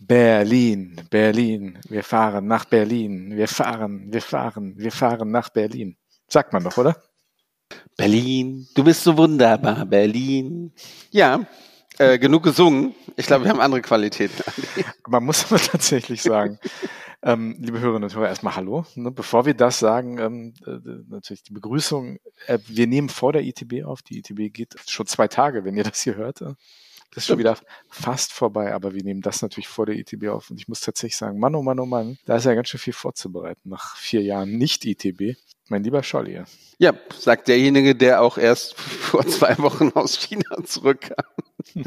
Berlin, Berlin, wir fahren nach Berlin, wir fahren, wir fahren, wir fahren nach Berlin. Sagt man doch, oder? Berlin, du bist so wunderbar, Berlin. Ja, äh, genug gesungen. Ich glaube, wir haben andere Qualitäten. Man muss aber tatsächlich sagen, ähm, liebe Hörerinnen und Hörer, erstmal Hallo. Ne, bevor wir das sagen, ähm, äh, natürlich die Begrüßung. Äh, wir nehmen vor der ITB auf. Die ITB geht schon zwei Tage, wenn ihr das hier hört. Das ist schon wieder fast vorbei, aber wir nehmen das natürlich vor der ITB auf. Und ich muss tatsächlich sagen, Mann, oh Mann, oh Mann, da ist ja ganz schön viel vorzubereiten nach vier Jahren nicht ITB. Mein lieber Scholli. Ja, sagt derjenige, der auch erst vor zwei Wochen aus China zurückkam.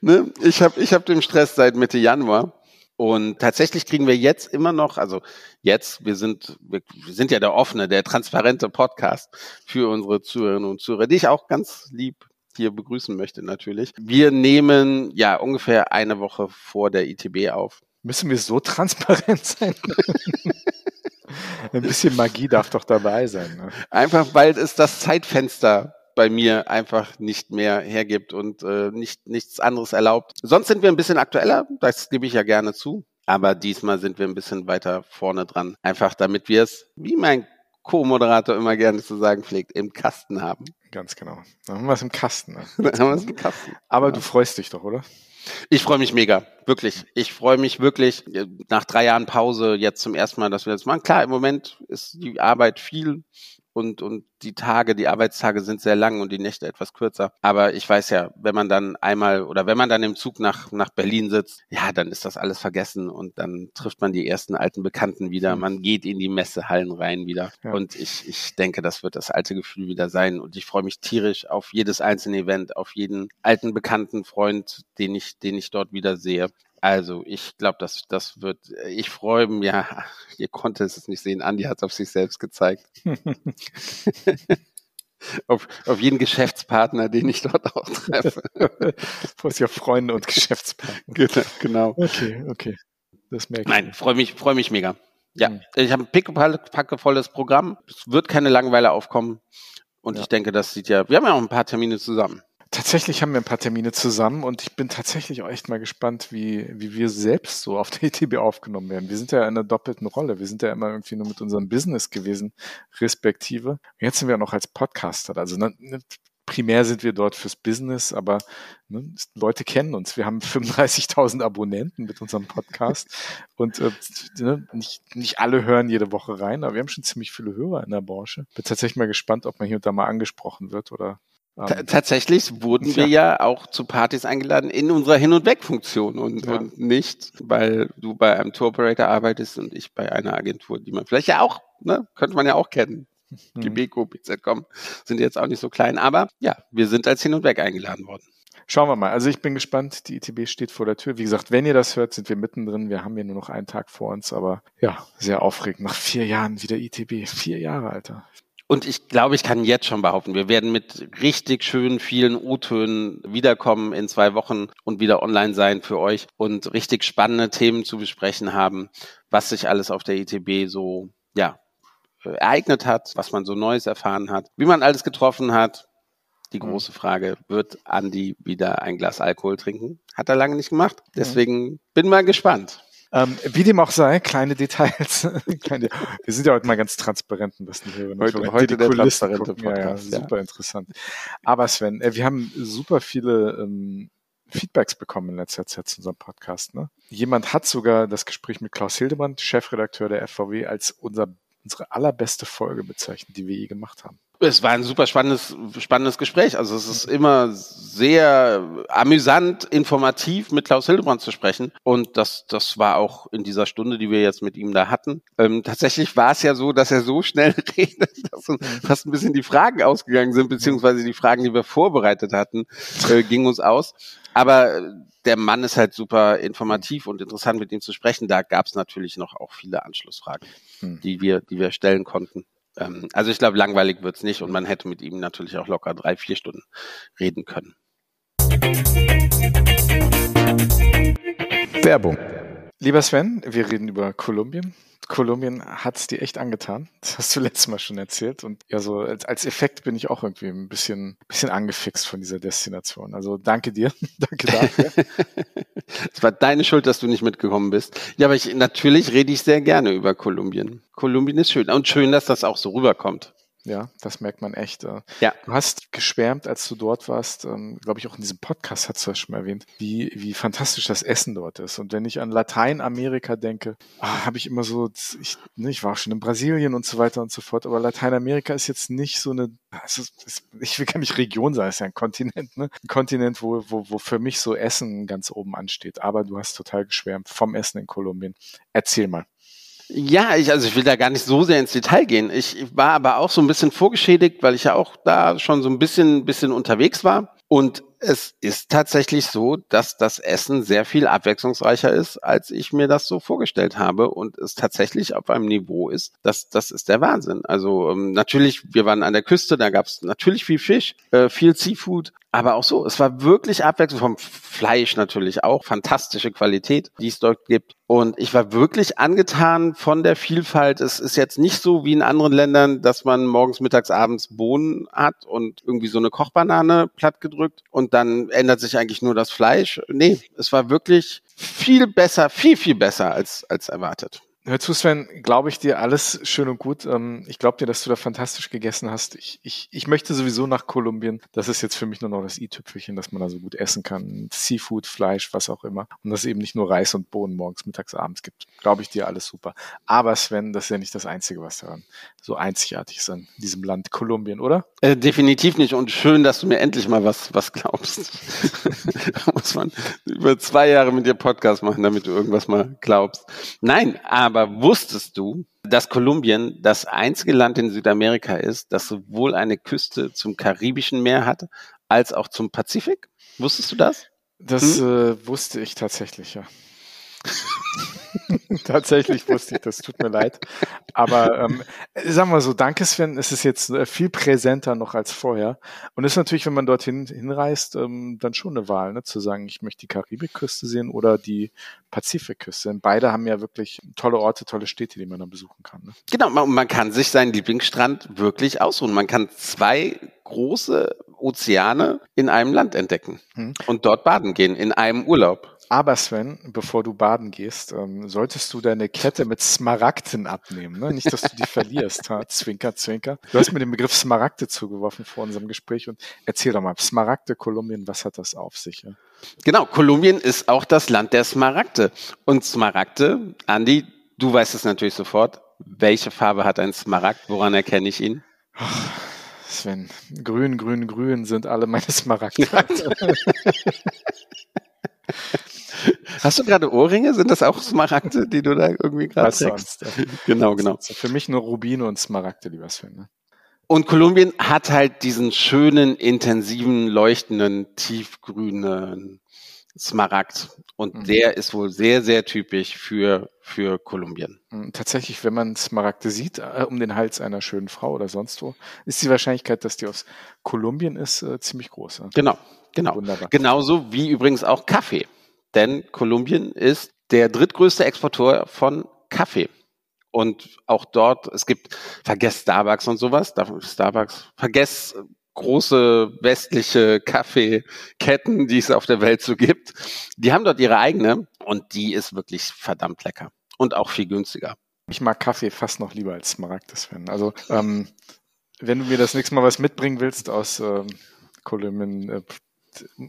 ne? Ich habe ich hab den Stress seit Mitte Januar. Und tatsächlich kriegen wir jetzt immer noch, also jetzt, wir sind, wir sind ja der offene, der transparente Podcast für unsere Zuhörerinnen und Zuhörer, die ich auch ganz lieb hier begrüßen möchte natürlich. Wir nehmen ja ungefähr eine Woche vor der ITB auf. Müssen wir so transparent sein? Ein bisschen Magie darf doch dabei sein. Ne? Einfach weil es das Zeitfenster bei mir einfach nicht mehr hergibt und äh, nicht nichts anderes erlaubt. Sonst sind wir ein bisschen aktueller, das gebe ich ja gerne zu. Aber diesmal sind wir ein bisschen weiter vorne dran. Einfach damit wir es, wie mein Co-Moderator immer gerne zu sagen pflegt, im Kasten haben. Ganz genau. Dann haben wir es im Kasten. Ne? Dann haben wir es im Kasten. Aber ja. du freust dich doch, oder? Ich freue mich mega, wirklich. Ich freue mich wirklich nach drei Jahren Pause jetzt zum ersten Mal, dass wir das machen. Klar, im Moment ist die Arbeit viel und, und die Tage, die Arbeitstage sind sehr lang und die Nächte etwas kürzer. Aber ich weiß ja, wenn man dann einmal oder wenn man dann im Zug nach, nach Berlin sitzt, ja, dann ist das alles vergessen und dann trifft man die ersten alten Bekannten wieder. Mhm. Man geht in die Messehallen rein wieder. Ja. Und ich, ich denke, das wird das alte Gefühl wieder sein. Und ich freue mich tierisch auf jedes einzelne Event, auf jeden alten bekannten Freund, den ich, den ich dort wieder sehe. Also ich glaube, das, das wird, ich freue mich, ja, ihr konntet es nicht sehen, Andi hat es auf sich selbst gezeigt. auf, auf jeden Geschäftspartner, den ich dort auch treffe. Vor ja Freunde und Geschäftspartner. Genau, genau. Okay, okay. Das merke ich. Nein, freue mich, freue mich mega. Ja, mhm. ich habe ein pickepackevolles Programm. Es wird keine Langeweile aufkommen. Und ja. ich denke, das sieht ja, wir haben ja auch ein paar Termine zusammen. Tatsächlich haben wir ein paar Termine zusammen und ich bin tatsächlich auch echt mal gespannt, wie, wie wir selbst so auf der ETB aufgenommen werden. Wir sind ja in einer doppelten Rolle. Wir sind ja immer irgendwie nur mit unserem Business gewesen, respektive. Jetzt sind wir noch als Podcaster. Also ne, ne primär sind wir dort fürs Business, aber ne, Leute kennen uns. Wir haben 35.000 Abonnenten mit unserem Podcast und äh, ne, nicht, nicht alle hören jede Woche rein, aber wir haben schon ziemlich viele Hörer in der Branche. Bin tatsächlich mal gespannt, ob man hier und da mal angesprochen wird oder ähm, tatsächlich wurden wir ja auch zu Partys eingeladen in unserer Hin- und Weg-Funktion und, ja. und nicht, weil du bei einem Tour-Operator arbeitest und ich bei einer Agentur, die man vielleicht ja auch, ne, könnte man ja auch kennen. Mhm. Die Beko, BZ.com sind jetzt auch nicht so klein, aber ja, wir sind als Hin- und Weg eingeladen worden. Schauen wir mal. Also ich bin gespannt. Die ITB steht vor der Tür. Wie gesagt, wenn ihr das hört, sind wir mittendrin. Wir haben hier nur noch einen Tag vor uns, aber ja, sehr aufregend. Nach vier Jahren wieder ITB. Vier Jahre, Alter. Und ich glaube, ich kann jetzt schon behaupten, wir werden mit richtig schönen vielen O-Tönen wiederkommen in zwei Wochen und wieder online sein für euch und richtig spannende Themen zu besprechen haben, was sich alles auf der ITB so, ja, ereignet hat, was man so Neues erfahren hat, wie man alles getroffen hat. Die mhm. große Frage, wird Andi wieder ein Glas Alkohol trinken? Hat er lange nicht gemacht. Deswegen bin mal gespannt. Ähm, wie dem auch sei, kleine Details. kleine, wir sind ja heute mal ganz transparent ein bisschen hier. Heute, heute der transparente Podcast. Ja, ja, super ja. interessant. Aber Sven, äh, wir haben super viele ähm, Feedbacks bekommen in letzter Zeit zu unserem Podcast. Ne? Jemand hat sogar das Gespräch mit Klaus Hildebrand, Chefredakteur der FVW, als unser, unsere allerbeste Folge bezeichnet, die wir je gemacht haben. Es war ein super spannendes, spannendes Gespräch. Also es ist immer sehr amüsant, informativ mit Klaus Hildebrand zu sprechen. Und das, das war auch in dieser Stunde, die wir jetzt mit ihm da hatten. Ähm, tatsächlich war es ja so, dass er so schnell redet, dass uns fast ein bisschen die Fragen ausgegangen sind, beziehungsweise die Fragen, die wir vorbereitet hatten, äh, gingen uns aus. Aber der Mann ist halt super informativ und interessant, mit ihm zu sprechen. Da gab es natürlich noch auch viele Anschlussfragen, hm. die wir, die wir stellen konnten. Ähm, also ich glaube, langweilig wird's nicht und man hätte mit ihm natürlich auch locker drei, vier Stunden reden können. Werbung. Lieber Sven, wir reden über Kolumbien. Kolumbien hat es dir echt angetan. Das hast du letztes Mal schon erzählt. Und ja, so als, als Effekt bin ich auch irgendwie ein bisschen, bisschen angefixt von dieser Destination. Also danke dir. danke dafür. es war deine Schuld, dass du nicht mitgekommen bist. Ja, aber ich, natürlich rede ich sehr gerne über Kolumbien. Kolumbien ist schön. Und schön, dass das auch so rüberkommt. Ja, das merkt man echt. Äh. Ja. Du hast geschwärmt, als du dort warst, ähm, glaube ich auch in diesem Podcast hast du das schon mal erwähnt, wie, wie fantastisch das Essen dort ist. Und wenn ich an Lateinamerika denke, ah, habe ich immer so, ich, ne, ich war auch schon in Brasilien und so weiter und so fort, aber Lateinamerika ist jetzt nicht so eine, also ich will gar nicht Region sagen, es ist ja ein Kontinent, ne? Ein Kontinent, wo, wo, wo für mich so Essen ganz oben ansteht. Aber du hast total geschwärmt vom Essen in Kolumbien. Erzähl mal. Ja, ich, also ich will da gar nicht so sehr ins Detail gehen. Ich war aber auch so ein bisschen vorgeschädigt, weil ich ja auch da schon so ein bisschen, bisschen unterwegs war. Und es ist tatsächlich so, dass das Essen sehr viel abwechslungsreicher ist, als ich mir das so vorgestellt habe und es tatsächlich auf einem Niveau ist. Das, das ist der Wahnsinn. Also ähm, natürlich, wir waren an der Küste, da gab es natürlich viel Fisch, äh, viel Seafood, aber auch so, es war wirklich abwechslungsreich vom Fleisch natürlich auch, fantastische Qualität, die es dort gibt. Und ich war wirklich angetan von der Vielfalt. Es ist jetzt nicht so wie in anderen Ländern, dass man morgens, mittags, abends Bohnen hat und irgendwie so eine Kochbanane plattgedrückt und dann ändert sich eigentlich nur das Fleisch. Nee, es war wirklich viel besser, viel, viel besser als, als erwartet. Hör zu, Sven, glaube ich dir alles schön und gut. Ähm, ich glaube dir, dass du da fantastisch gegessen hast. Ich, ich, ich möchte sowieso nach Kolumbien. Das ist jetzt für mich nur noch das i-Tüpfelchen, dass man da so gut essen kann. Seafood, Fleisch, was auch immer. Und dass es eben nicht nur Reis und Bohnen morgens, mittags, abends gibt. Glaube ich dir alles super. Aber Sven, das ist ja nicht das Einzige, was daran so einzigartig ist an diesem Land Kolumbien, oder? Äh, definitiv nicht. Und schön, dass du mir endlich mal was, was glaubst. da muss man über zwei Jahre mit dir Podcast machen, damit du irgendwas mal glaubst. Nein, aber aber wusstest du, dass Kolumbien das einzige Land in Südamerika ist, das sowohl eine Küste zum Karibischen Meer hat, als auch zum Pazifik? Wusstest du das? Das hm? äh, wusste ich tatsächlich, ja. Tatsächlich wusste ich, das tut mir leid. Aber ähm, sagen wir so, danke Sven, es ist jetzt äh, viel präsenter noch als vorher. Und ist natürlich, wenn man dorthin hinreist, ähm, dann schon eine Wahl, ne? zu sagen, ich möchte die Karibikküste sehen oder die Pazifikküste. Denn beide haben ja wirklich tolle Orte, tolle Städte, die man dann besuchen kann. Ne? Genau, man, man kann sich seinen Lieblingsstrand wirklich ausruhen. Man kann zwei große Ozeane in einem Land entdecken hm. und dort baden gehen, in einem Urlaub. Aber Sven, bevor du baden gehst, ähm, solltest du deine Kette mit Smaragden abnehmen. Ne? Nicht, dass du die verlierst. Ha? Zwinker, zwinker. Du hast mir den Begriff Smaragde zugeworfen vor unserem Gespräch und erzähl doch mal, Smaragde, Kolumbien, was hat das auf sich? Ja? Genau, Kolumbien ist auch das Land der Smaragde. Und Smaragde, Andi, du weißt es natürlich sofort. Welche Farbe hat ein Smaragd? Woran erkenne ich ihn? Sven, grün, grün, grün sind alle meine Smaragde. Hast du gerade Ohrringe? Sind das auch Smaragde, die du da irgendwie gerade trägst? Genau, genau. Für mich nur Rubine und Smaragde, lieber Sven. Ne? Und Kolumbien hat halt diesen schönen, intensiven, leuchtenden, tiefgrünen Smaragd. Und mhm. der ist wohl sehr, sehr typisch für, für Kolumbien. Mhm, tatsächlich, wenn man Smaragde sieht, äh, um den Hals einer schönen Frau oder sonst wo, ist die Wahrscheinlichkeit, dass die aus Kolumbien ist, äh, ziemlich groß. Ja? Genau, genau. Wunderbar. Genauso wie übrigens auch Kaffee denn Kolumbien ist der drittgrößte Exporteur von Kaffee. Und auch dort, es gibt, vergesst Starbucks und sowas, Starbucks, vergesst große westliche Kaffeeketten, die es auf der Welt so gibt. Die haben dort ihre eigene und die ist wirklich verdammt lecker und auch viel günstiger. Ich mag Kaffee fast noch lieber als Smaragdes Fan. Also ähm, wenn du mir das nächste Mal was mitbringen willst aus ähm, Kolumbien, äh,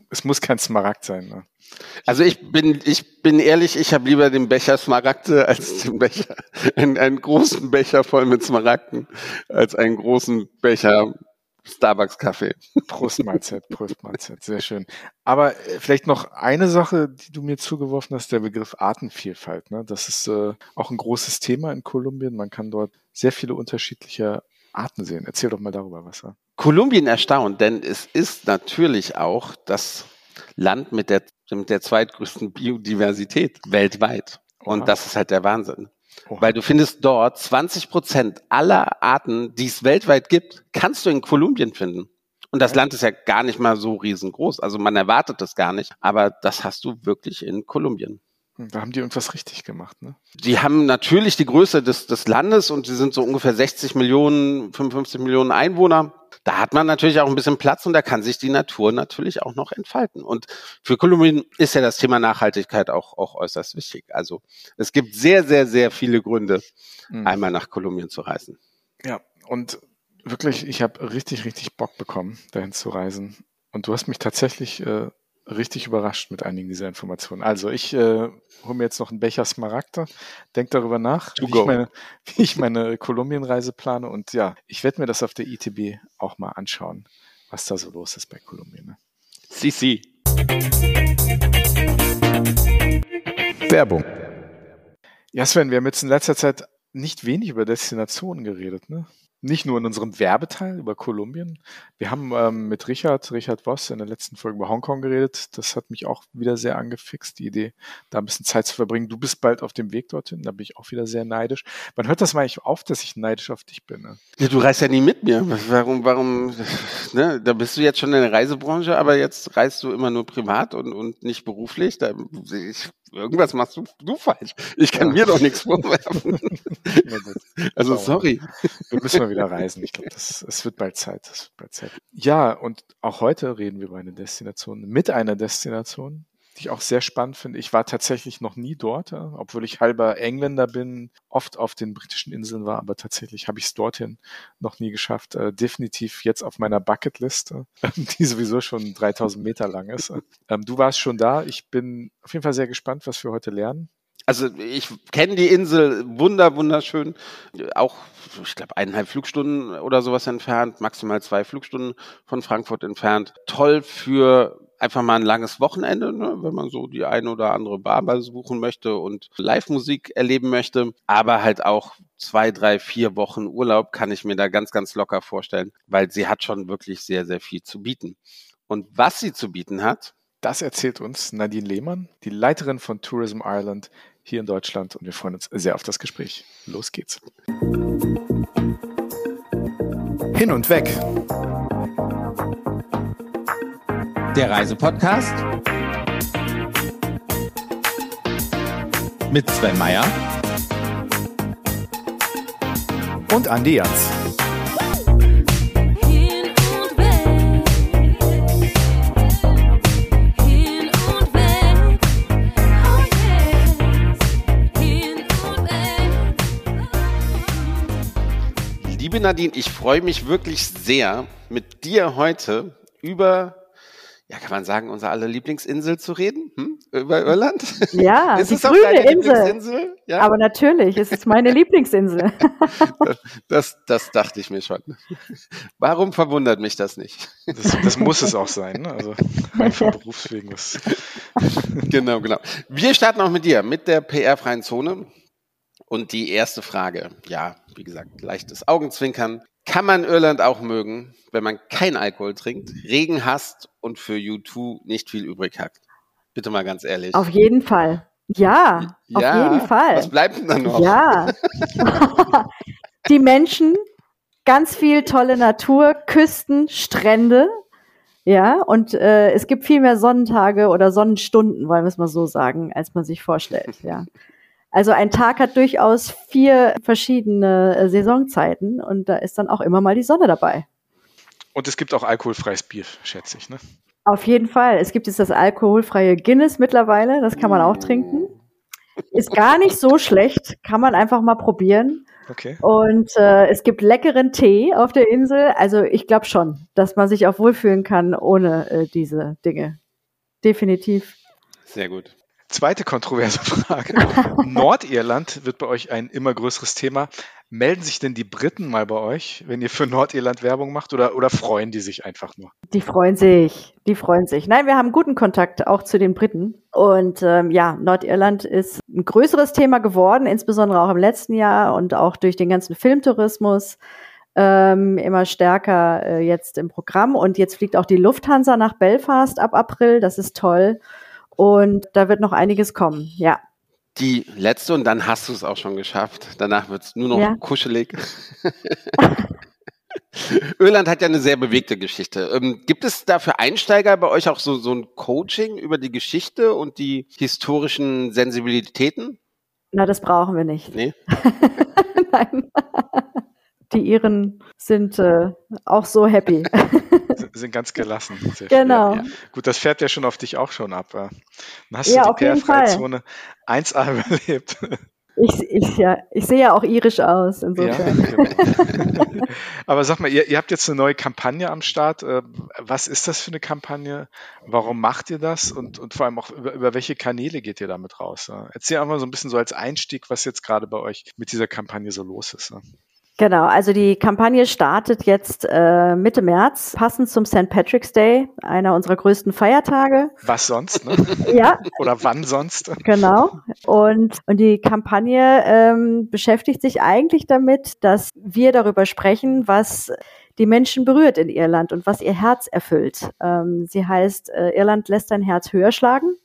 es muss kein Smaragd sein. Ne? Also ich bin, ich bin ehrlich, ich habe lieber den Becher Smaragde als den Becher, einen, einen großen Becher voll mit Smaragden, als einen großen Becher Starbucks Kaffee. Prostmahlzeit, Prostmahlzeit, sehr schön. Aber äh, vielleicht noch eine Sache, die du mir zugeworfen hast, der Begriff Artenvielfalt. Ne? Das ist äh, auch ein großes Thema in Kolumbien. Man kann dort sehr viele unterschiedliche Arten sehen. Erzähl doch mal darüber was. Ja? Kolumbien erstaunt, denn es ist natürlich auch das Land mit der, mit der zweitgrößten Biodiversität weltweit. Und Aha. das ist halt der Wahnsinn. Oha. Weil du findest dort 20 Prozent aller Arten, die es weltweit gibt, kannst du in Kolumbien finden. Und das Land ist ja gar nicht mal so riesengroß. Also man erwartet das gar nicht. Aber das hast du wirklich in Kolumbien. Da haben die irgendwas richtig gemacht, ne? Die haben natürlich die Größe des, des Landes und sie sind so ungefähr 60 Millionen, 55 Millionen Einwohner. Da hat man natürlich auch ein bisschen Platz und da kann sich die Natur natürlich auch noch entfalten. Und für Kolumbien ist ja das Thema Nachhaltigkeit auch, auch äußerst wichtig. Also es gibt sehr, sehr, sehr viele Gründe, mhm. einmal nach Kolumbien zu reisen. Ja, und wirklich, ich habe richtig, richtig Bock bekommen, dahin zu reisen. Und du hast mich tatsächlich äh, richtig überrascht mit einigen dieser Informationen. Also ich äh, hole mir jetzt noch einen Becher Smaragde, denke darüber nach, wie ich, meine, wie ich meine Kolumbienreise plane und ja, ich werde mir das auf der ITB auch mal anschauen, was da so los ist bei Kolumbien. Ne? CC. Werbung. Ja, Sven, wir haben jetzt in letzter Zeit nicht wenig über Destinationen geredet, ne? Nicht nur in unserem Werbeteil über Kolumbien. Wir haben ähm, mit Richard, Richard Voss in der letzten Folge über Hongkong geredet. Das hat mich auch wieder sehr angefixt, die Idee, da ein bisschen Zeit zu verbringen. Du bist bald auf dem Weg dorthin, da bin ich auch wieder sehr neidisch. Wann hört das mal eigentlich auf, dass ich neidisch auf dich bin? Ne? Ja, du reist ja nie mit mir. Warum, warum, ne? Da bist du jetzt schon in der Reisebranche, aber jetzt reist du immer nur privat und, und nicht beruflich. Da, ich, irgendwas machst du, du falsch. Ich kann ja. mir doch nichts vorwerfen. also sorry. Wir müssen mal wieder reisen. Ich glaube, es wird bald Zeit. Es wird bald Zeit. Ja, und auch heute reden wir über eine Destination, mit einer Destination, die ich auch sehr spannend finde. Ich war tatsächlich noch nie dort, obwohl ich halber Engländer bin, oft auf den britischen Inseln war, aber tatsächlich habe ich es dorthin noch nie geschafft. Äh, definitiv jetzt auf meiner Bucketliste, die sowieso schon 3000 Meter lang ist. Ähm, du warst schon da. Ich bin auf jeden Fall sehr gespannt, was wir heute lernen. Also ich kenne die Insel wunder wunderschön, auch ich glaube eineinhalb Flugstunden oder sowas entfernt, maximal zwei Flugstunden von Frankfurt entfernt. Toll für einfach mal ein langes Wochenende, ne, wenn man so die eine oder andere Bar besuchen möchte und Live-Musik erleben möchte. Aber halt auch zwei, drei, vier Wochen Urlaub kann ich mir da ganz, ganz locker vorstellen, weil sie hat schon wirklich sehr, sehr viel zu bieten. Und was sie zu bieten hat, das erzählt uns Nadine Lehmann, die Leiterin von Tourism Ireland hier in Deutschland. Und wir freuen uns sehr auf das Gespräch. Los geht's. Hin und weg der Reisepodcast mit Sven Meyer und Andi Jans. Liebe Nadine, ich freue mich wirklich sehr, mit dir heute über ja, kann man sagen, unsere aller Lieblingsinsel zu reden? Hm? Über Irland? Ja, ist die es grüne Insel. Ja? Aber natürlich, es ist meine Lieblingsinsel. das, das dachte ich mir schon. Warum verwundert mich das nicht? Das, das muss es auch sein, ne? Also einfach berufswegen. Was. genau, genau. Wir starten auch mit dir, mit der PR-freien Zone. Und die erste Frage, ja, wie gesagt, leichtes Augenzwinkern. Kann man Irland auch mögen, wenn man kein Alkohol trinkt, Regen hasst und für U2 nicht viel übrig hat? Bitte mal ganz ehrlich. Auf jeden Fall. Ja, ja auf jeden Fall. Was bleibt denn dann noch? Ja. Die Menschen, ganz viel tolle Natur, Küsten, Strände. Ja, und äh, es gibt viel mehr Sonnentage oder Sonnenstunden, wollen wir es mal so sagen, als man sich vorstellt. Ja. Also ein Tag hat durchaus vier verschiedene äh, Saisonzeiten und da ist dann auch immer mal die Sonne dabei. Und es gibt auch alkoholfreies Bier, schätze ich, ne? Auf jeden Fall. Es gibt jetzt das alkoholfreie Guinness mittlerweile, das kann man auch trinken. Ist gar nicht so schlecht, kann man einfach mal probieren. Okay. Und äh, es gibt leckeren Tee auf der Insel. Also ich glaube schon, dass man sich auch wohlfühlen kann ohne äh, diese Dinge. Definitiv. Sehr gut. Zweite kontroverse Frage. Nordirland wird bei euch ein immer größeres Thema. Melden sich denn die Briten mal bei euch, wenn ihr für Nordirland Werbung macht oder, oder freuen die sich einfach nur? Die freuen sich, die freuen sich. Nein, wir haben guten Kontakt auch zu den Briten. Und ähm, ja, Nordirland ist ein größeres Thema geworden, insbesondere auch im letzten Jahr und auch durch den ganzen Filmtourismus. Ähm, immer stärker äh, jetzt im Programm. Und jetzt fliegt auch die Lufthansa nach Belfast ab April. Das ist toll. Und da wird noch einiges kommen, ja. Die letzte und dann hast du es auch schon geschafft. Danach wird es nur noch ja. kuschelig. Irland hat ja eine sehr bewegte Geschichte. Ähm, gibt es da für Einsteiger bei euch auch so, so ein Coaching über die Geschichte und die historischen Sensibilitäten? Na, das brauchen wir nicht. Nee. Nein. Die Iren sind äh, auch so happy. sind ganz gelassen. genau. Ja. Gut, das fährt ja schon auf dich auch schon ab. Dann hast Ja, du die. PR-Freizone 1A überlebt. Ich, ich, ja, ich sehe ja auch irisch aus, Ja, insofern. genau. Aber sag mal, ihr, ihr habt jetzt eine neue Kampagne am Start. Äh, Was ist das für eine Kampagne? Warum macht ihr das? Und, und vor allem auch über, über welche Kanäle geht ihr damit raus? ja? Erzähl einfach mal so ein bisschen so als Einstieg, was jetzt gerade bei euch mit dieser Kampagne so los ist. Genau, also die Kampagne startet jetzt äh, Mitte März, passend zum St. Patrick's Day, einer unserer größten Feiertage. Was sonst? Ne? Ja, Oder wann sonst? Genau. Und, und die Kampagne ähm, beschäftigt sich eigentlich damit, dass wir darüber sprechen, was die Menschen berührt in Irland und was ihr Herz erfüllt. Ähm, sie heißt, äh, Irland lässt dein Herz höher schlagen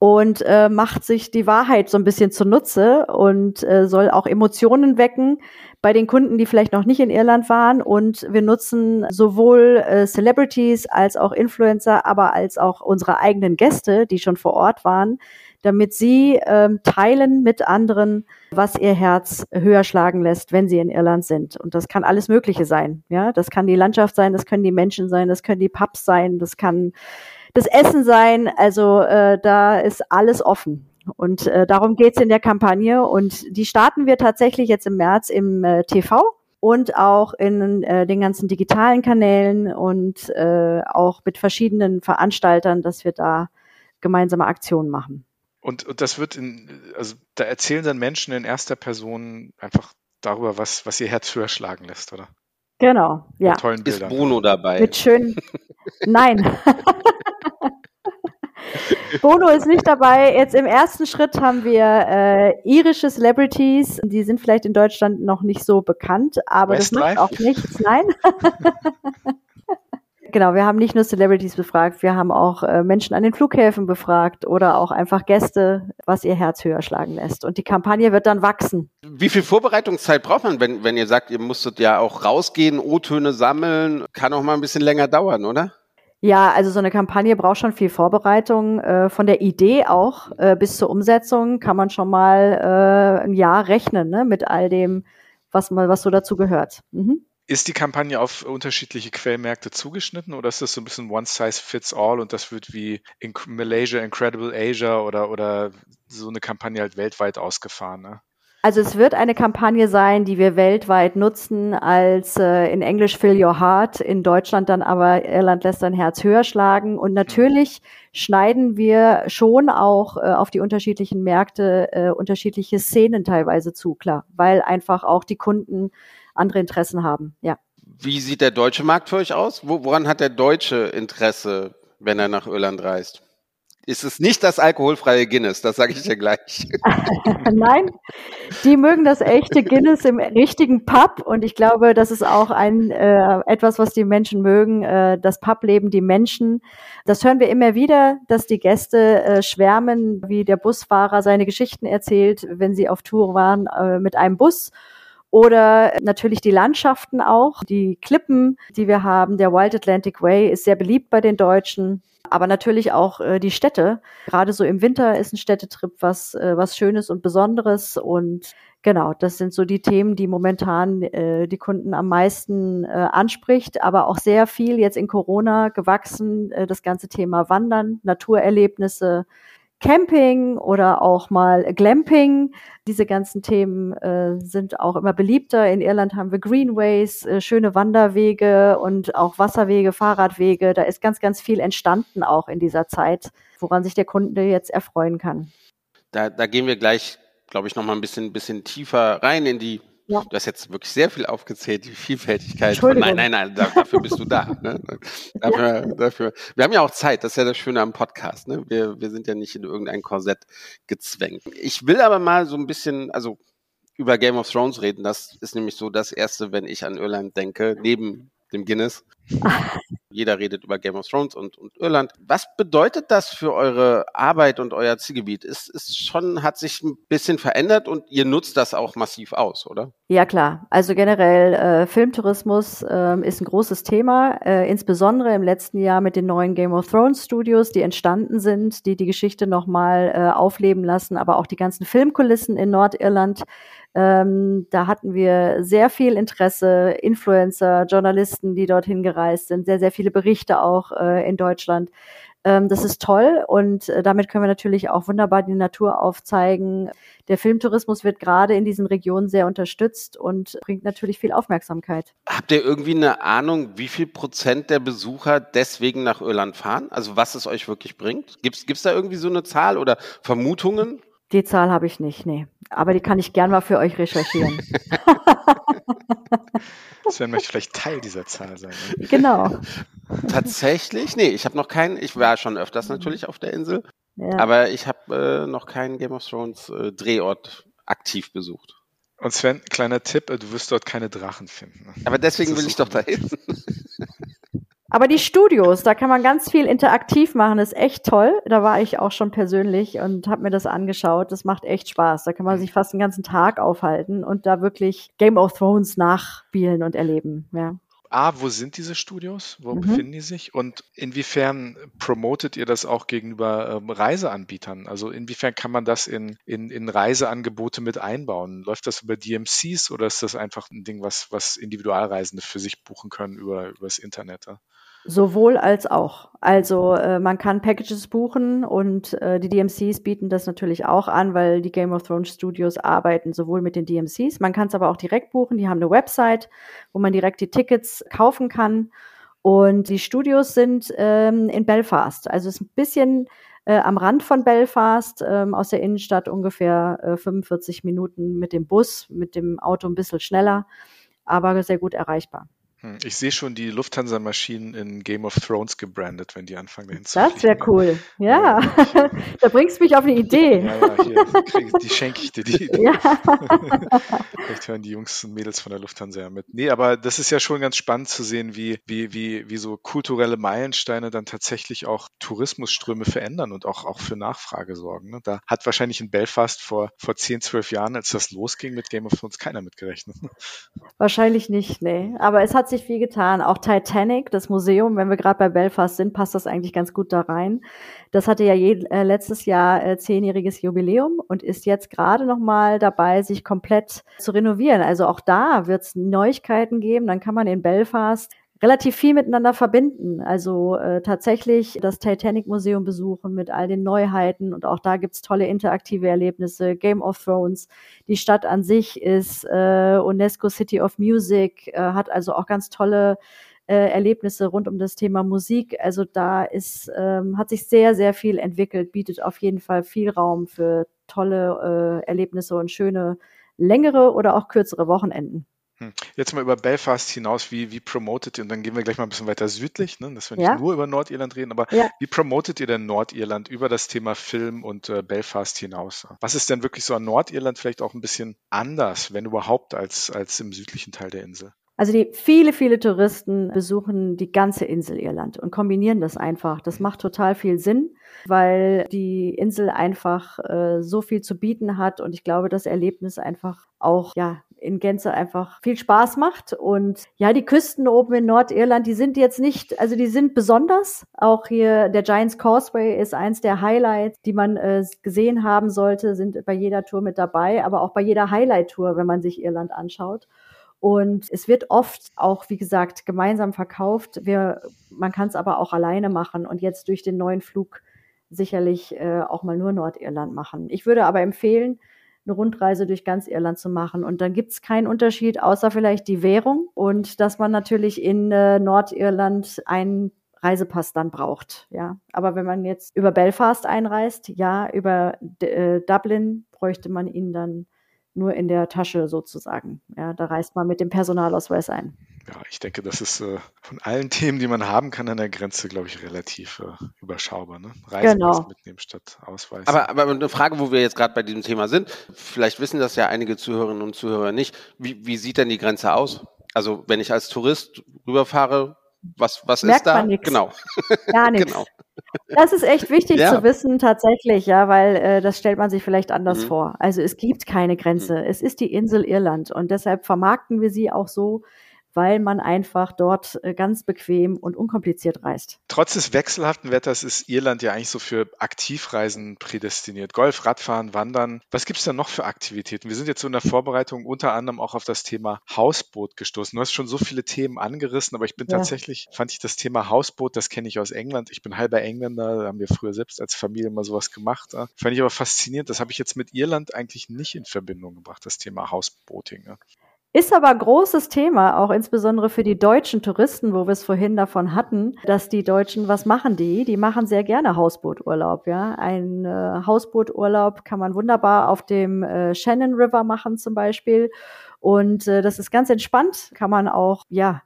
und äh, macht sich die Wahrheit so ein bisschen zunutze und äh, soll auch Emotionen wecken bei den Kunden, die vielleicht noch nicht in Irland waren. Und wir nutzen sowohl äh, Celebrities als auch Influencer, aber als auch unsere eigenen Gäste, die schon vor Ort waren, damit sie ähm, teilen mit anderen, was ihr Herz höher schlagen lässt, wenn sie in Irland sind. Und das kann alles Mögliche sein. Ja, das kann die Landschaft sein, das können die Menschen sein, das können die Pubs sein, das kann das Essen sein. Also äh, da ist alles offen. Und äh, darum geht's in der Kampagne. Und die starten wir tatsächlich jetzt im März im äh, TV und auch in äh, den ganzen digitalen Kanälen und äh, auch mit verschiedenen Veranstaltern, dass wir da gemeinsame Aktionen machen. Und, und das wird in, also da erzählen dann Menschen in erster Person einfach darüber, was, was ihr Herz höher schlagen lässt, oder? Genau, ja. Mit tollen Ist Bildern. Bruno dabei? Mit schönen. Nein. Bono ist nicht dabei. Jetzt im ersten Schritt haben wir äh, irische Celebrities. Die sind vielleicht in Deutschland noch nicht so bekannt, aber das macht Westlife? auch nichts. Nein. Genau, wir haben nicht nur Celebrities befragt, wir haben auch äh, Menschen an den Flughäfen befragt oder auch einfach Gäste, was ihr Herz höher schlagen lässt. Und die Kampagne wird dann wachsen. Wie viel Vorbereitungszeit braucht man, wenn, wenn ihr sagt, ihr musstet ja auch rausgehen, O-Töne sammeln? Kann auch mal ein bisschen länger dauern, oder? Ja, also so eine Kampagne braucht schon viel Vorbereitung. Äh, von der Idee auch äh, bis zur Umsetzung kann man schon mal äh, ein Jahr rechnen, ne, mit all dem, was mal, was so dazu gehört. Mhm. Ist die Kampagne auf unterschiedliche Quellmärkte zugeschnitten oder ist das so ein bisschen one size fits all und das wird wie in Malaysia Incredible Asia oder, oder so eine Kampagne halt weltweit ausgefahren? Ne? Also es wird eine Kampagne sein, die wir weltweit nutzen, als äh, in Englisch Fill Your Heart, in Deutschland dann aber Irland lässt dein Herz höher schlagen. Und natürlich schneiden wir schon auch äh, auf die unterschiedlichen Märkte äh, unterschiedliche Szenen teilweise zu, klar, weil einfach auch die Kunden andere Interessen haben. Ja. Wie sieht der deutsche Markt für euch aus? Wo, woran hat der Deutsche Interesse, wenn er nach Irland reist? Ist es nicht das alkoholfreie Guinness, das sage ich dir gleich. Nein, die mögen das echte Guinness im richtigen Pub und ich glaube, das ist auch ein äh, etwas, was die Menschen mögen, äh, das Publeben, die Menschen. Das hören wir immer wieder, dass die Gäste äh, schwärmen, wie der Busfahrer seine Geschichten erzählt, wenn sie auf Tour waren äh, mit einem Bus. Oder natürlich die Landschaften auch, die Klippen, die wir haben. Der Wild Atlantic Way ist sehr beliebt bei den Deutschen aber natürlich auch äh, die Städte. Gerade so im Winter ist ein Städtetrip was, äh, was Schönes und Besonderes. Und genau, das sind so die Themen, die momentan äh, die Kunden am meisten äh, anspricht, aber auch sehr viel jetzt in Corona gewachsen, äh, das ganze Thema Wandern, Naturerlebnisse. Camping oder auch mal Glamping. Diese ganzen Themen äh, sind auch immer beliebter. In Irland haben wir Greenways, äh, schöne Wanderwege und auch Wasserwege, Fahrradwege. Da ist ganz, ganz viel entstanden auch in dieser Zeit, woran sich der Kunde jetzt erfreuen kann. Da, da gehen wir gleich, glaube ich, noch mal ein bisschen, bisschen tiefer rein in die Ja. Du hast jetzt wirklich sehr viel aufgezählt, die Vielfältigkeit. Nein, nein, nein, da, dafür bist du da. Ne? Dafür, dafür. Wir haben ja auch Zeit, das ist ja das Schöne am Podcast. Ne? Wir, wir sind ja nicht in irgendein Korsett gezwängt. Ich will aber mal so ein bisschen, also über Game of Thrones reden. Das ist nämlich so das Erste, wenn ich an Irland denke, neben dem Guinness. Jeder redet über Game of Thrones und, und Irland. Was bedeutet das für eure Arbeit und euer Zielgebiet? Ist, ist schon, hat sich ein bisschen verändert und ihr nutzt das auch massiv aus, oder? Ja, klar. Also generell äh, Filmtourismus äh, ist ein großes Thema, äh, insbesondere im letzten Jahr mit den neuen Game of Thrones Studios, die entstanden sind, die die Geschichte nochmal äh, aufleben lassen, aber auch die ganzen Filmkulissen in Nordirland ähm, da hatten wir sehr viel Interesse, Influencer, Journalisten, die dorthin gereist sind, sehr, sehr viele Berichte auch äh, in Deutschland. Ähm, das ist toll und äh, damit können wir natürlich auch wunderbar die Natur aufzeigen. Der Filmtourismus wird gerade in diesen Regionen sehr unterstützt und bringt natürlich viel Aufmerksamkeit. Habt ihr irgendwie eine Ahnung, wie viel Prozent der Besucher deswegen nach Irland fahren? Also was es euch wirklich bringt? Gibt es da irgendwie so eine Zahl oder Vermutungen? Die Zahl habe ich nicht, nee. Aber die kann ich gern mal für euch recherchieren. Sven möchte vielleicht Teil dieser Zahl sein. Ne? Genau. Tatsächlich? Nee, ich habe noch keinen, ich war schon öfters natürlich auf der Insel, ja. aber ich habe äh, noch keinen Game of Thrones äh, Drehort aktiv besucht. Und Sven, kleiner Tipp, äh, du wirst dort keine Drachen finden. Ne? Aber deswegen will ich doch dahin. Aber die Studios, da kann man ganz viel interaktiv machen, ist echt toll. Da war ich auch schon persönlich und habe mir das angeschaut. Das macht echt Spaß. Da kann man sich fast den ganzen Tag aufhalten und da wirklich Game of Thrones nachspielen und erleben. Ja. A, wo sind diese Studios? Wo mhm. befinden die sich? Und inwiefern promotet ihr das auch gegenüber ähm, Reiseanbietern? Also inwiefern kann man das in, in, in Reiseangebote mit einbauen? Läuft das über DMCs oder ist das einfach ein Ding, was, was Individualreisende für sich buchen können über, über das Internet? Sowohl als auch. Also äh, man kann Packages buchen und äh, die DMCs bieten das natürlich auch an, weil die Game of Thrones Studios arbeiten sowohl mit den DMCs, man kann es aber auch direkt buchen. Die haben eine Website, wo man direkt die Tickets kaufen kann. Und die Studios sind ähm, in Belfast. Also es ist ein bisschen äh, am Rand von Belfast, ähm, aus der Innenstadt ungefähr äh, 45 Minuten mit dem Bus, mit dem Auto ein bisschen schneller, aber sehr gut erreichbar. Hm, ich sehe schon die Lufthansa-Maschinen in Game of Thrones gebrandet, wenn die anfangen dahin zu Das wäre cool. Ja, ja. da bringst du mich auf eine Idee. Ja, ja, hier, die schenke ich dir. Die, die. Ja. Vielleicht hören die Jungs und Mädels von der Lufthansa ja mit. Nee, aber das ist ja schon ganz spannend zu sehen, wie, wie, wie, wie so kulturelle Meilensteine dann tatsächlich auch Tourismusströme verändern und auch, auch für Nachfrage sorgen. Ne? Da hat wahrscheinlich in Belfast vor, vor 10, 12 Jahren, als das losging mit Game of Thrones, keiner mitgerechnet. Wahrscheinlich nicht, nee. Aber es hat sich viel getan. Auch Titanic, das Museum, wenn wir gerade bei Belfast sind, passt das eigentlich ganz gut da rein. Das hatte ja je, äh, letztes Jahr äh, zehnjähriges Jubiläum und ist jetzt gerade noch mal dabei, sich komplett zu renovieren. Also auch da wird es Neuigkeiten geben. Dann kann man in Belfast relativ viel miteinander verbinden. Also äh, tatsächlich das Titanic Museum besuchen mit all den Neuheiten und auch da gibt's tolle interaktive Erlebnisse. Game of Thrones, die Stadt an sich ist äh, UNESCO City of Music, äh, hat also auch ganz tolle äh, Erlebnisse rund um das Thema Musik. Also da ist, ähm, hat sich sehr, sehr viel entwickelt, bietet auf jeden Fall viel Raum für tolle äh, Erlebnisse und schöne längere oder auch kürzere Wochenenden. Hm. Jetzt mal über Belfast hinaus, wie, wie promotet ihr, und dann gehen wir gleich mal ein bisschen weiter südlich, ne, dass wir nicht ja. nur über Nordirland reden, aber ja. wie promotet ihr denn Nordirland über das Thema Film und äh, Belfast hinaus? Was ist denn wirklich so an Nordirland vielleicht auch ein bisschen anders, wenn überhaupt, als, als im südlichen Teil der Insel? Also die viele, viele Touristen besuchen die ganze Insel Irland und kombinieren das einfach. Das macht total viel Sinn, weil die Insel einfach äh, so viel zu bieten hat und ich glaube, das Erlebnis einfach auch ja in Gänze einfach viel Spaß macht. Und ja, die Küsten oben in Nordirland, die sind jetzt nicht, also die sind besonders. Auch hier der Giants Causeway ist eins der Highlights, die man äh, gesehen haben sollte, sind bei jeder Tour mit dabei, aber auch bei jeder Highlight-Tour, wenn man sich Irland anschaut. Und es wird oft auch, wie gesagt, gemeinsam verkauft. Wir, man kann es aber auch alleine machen und jetzt durch den neuen Flug sicherlich äh, auch mal nur Nordirland machen. Ich würde aber empfehlen, eine Rundreise durch ganz Irland zu machen. Und dann gibt es keinen Unterschied, außer vielleicht die Währung und dass man natürlich in äh, Nordirland einen Reisepass dann braucht. Ja, aber wenn man jetzt über Belfast einreist, ja, über äh, Dublin bräuchte man ihn dann nur in der Tasche sozusagen. Ja, da reist man mit dem Personalausweis ein. Ja, ich denke, das ist äh, von allen Themen, die man haben kann an der Grenze, glaube ich, relativ äh, überschaubar. Ne? Reisen genau. mitnehmen statt Ausweis. Aber, aber eine Frage, wo wir jetzt gerade bei diesem Thema sind, vielleicht wissen das ja einige Zuhörerinnen und Zuhörer nicht. Wie, wie sieht denn die Grenze aus? Also wenn ich als Tourist rüberfahre, Was, was Merkt ist da? man nix. Genau. Gar nichts. genau. Das ist echt wichtig Ja. zu wissen, tatsächlich, ja, weil äh, das stellt man sich vielleicht anders Mhm. vor. Also es gibt keine Grenze. Es ist die Insel Irland und deshalb vermarkten wir sie auch so, weil man einfach dort äh, ganz bequem und unkompliziert reist. Trotz des wechselhaften Wetters ist Irland ja eigentlich so für Aktivreisen prädestiniert. Golf, Radfahren, Wandern. Was gibt's da noch für Aktivitäten? Wir sind jetzt so in der Vorbereitung unter anderem auch auf das Thema Hausboot gestoßen. Du hast schon so viele Themen angerissen, aber ich bin Ja. tatsächlich, fand ich das Thema Hausboot, das kenne ich aus England. Ich bin halber Engländer, da haben wir früher selbst als Familie mal sowas gemacht. Fand ich aber faszinierend. Das habe ich jetzt mit Irland eigentlich nicht in Verbindung gebracht, das Thema Hausboating. Ist aber großes Thema, auch insbesondere für die deutschen Touristen, wo wir es vorhin davon hatten, dass die Deutschen, was machen die? Die machen sehr gerne Hausbooturlaub, ja. Ein äh, Hausbooturlaub kann man wunderbar auf dem äh, Shannon River machen zum Beispiel. Und äh, das ist ganz entspannt, kann man auch, ja,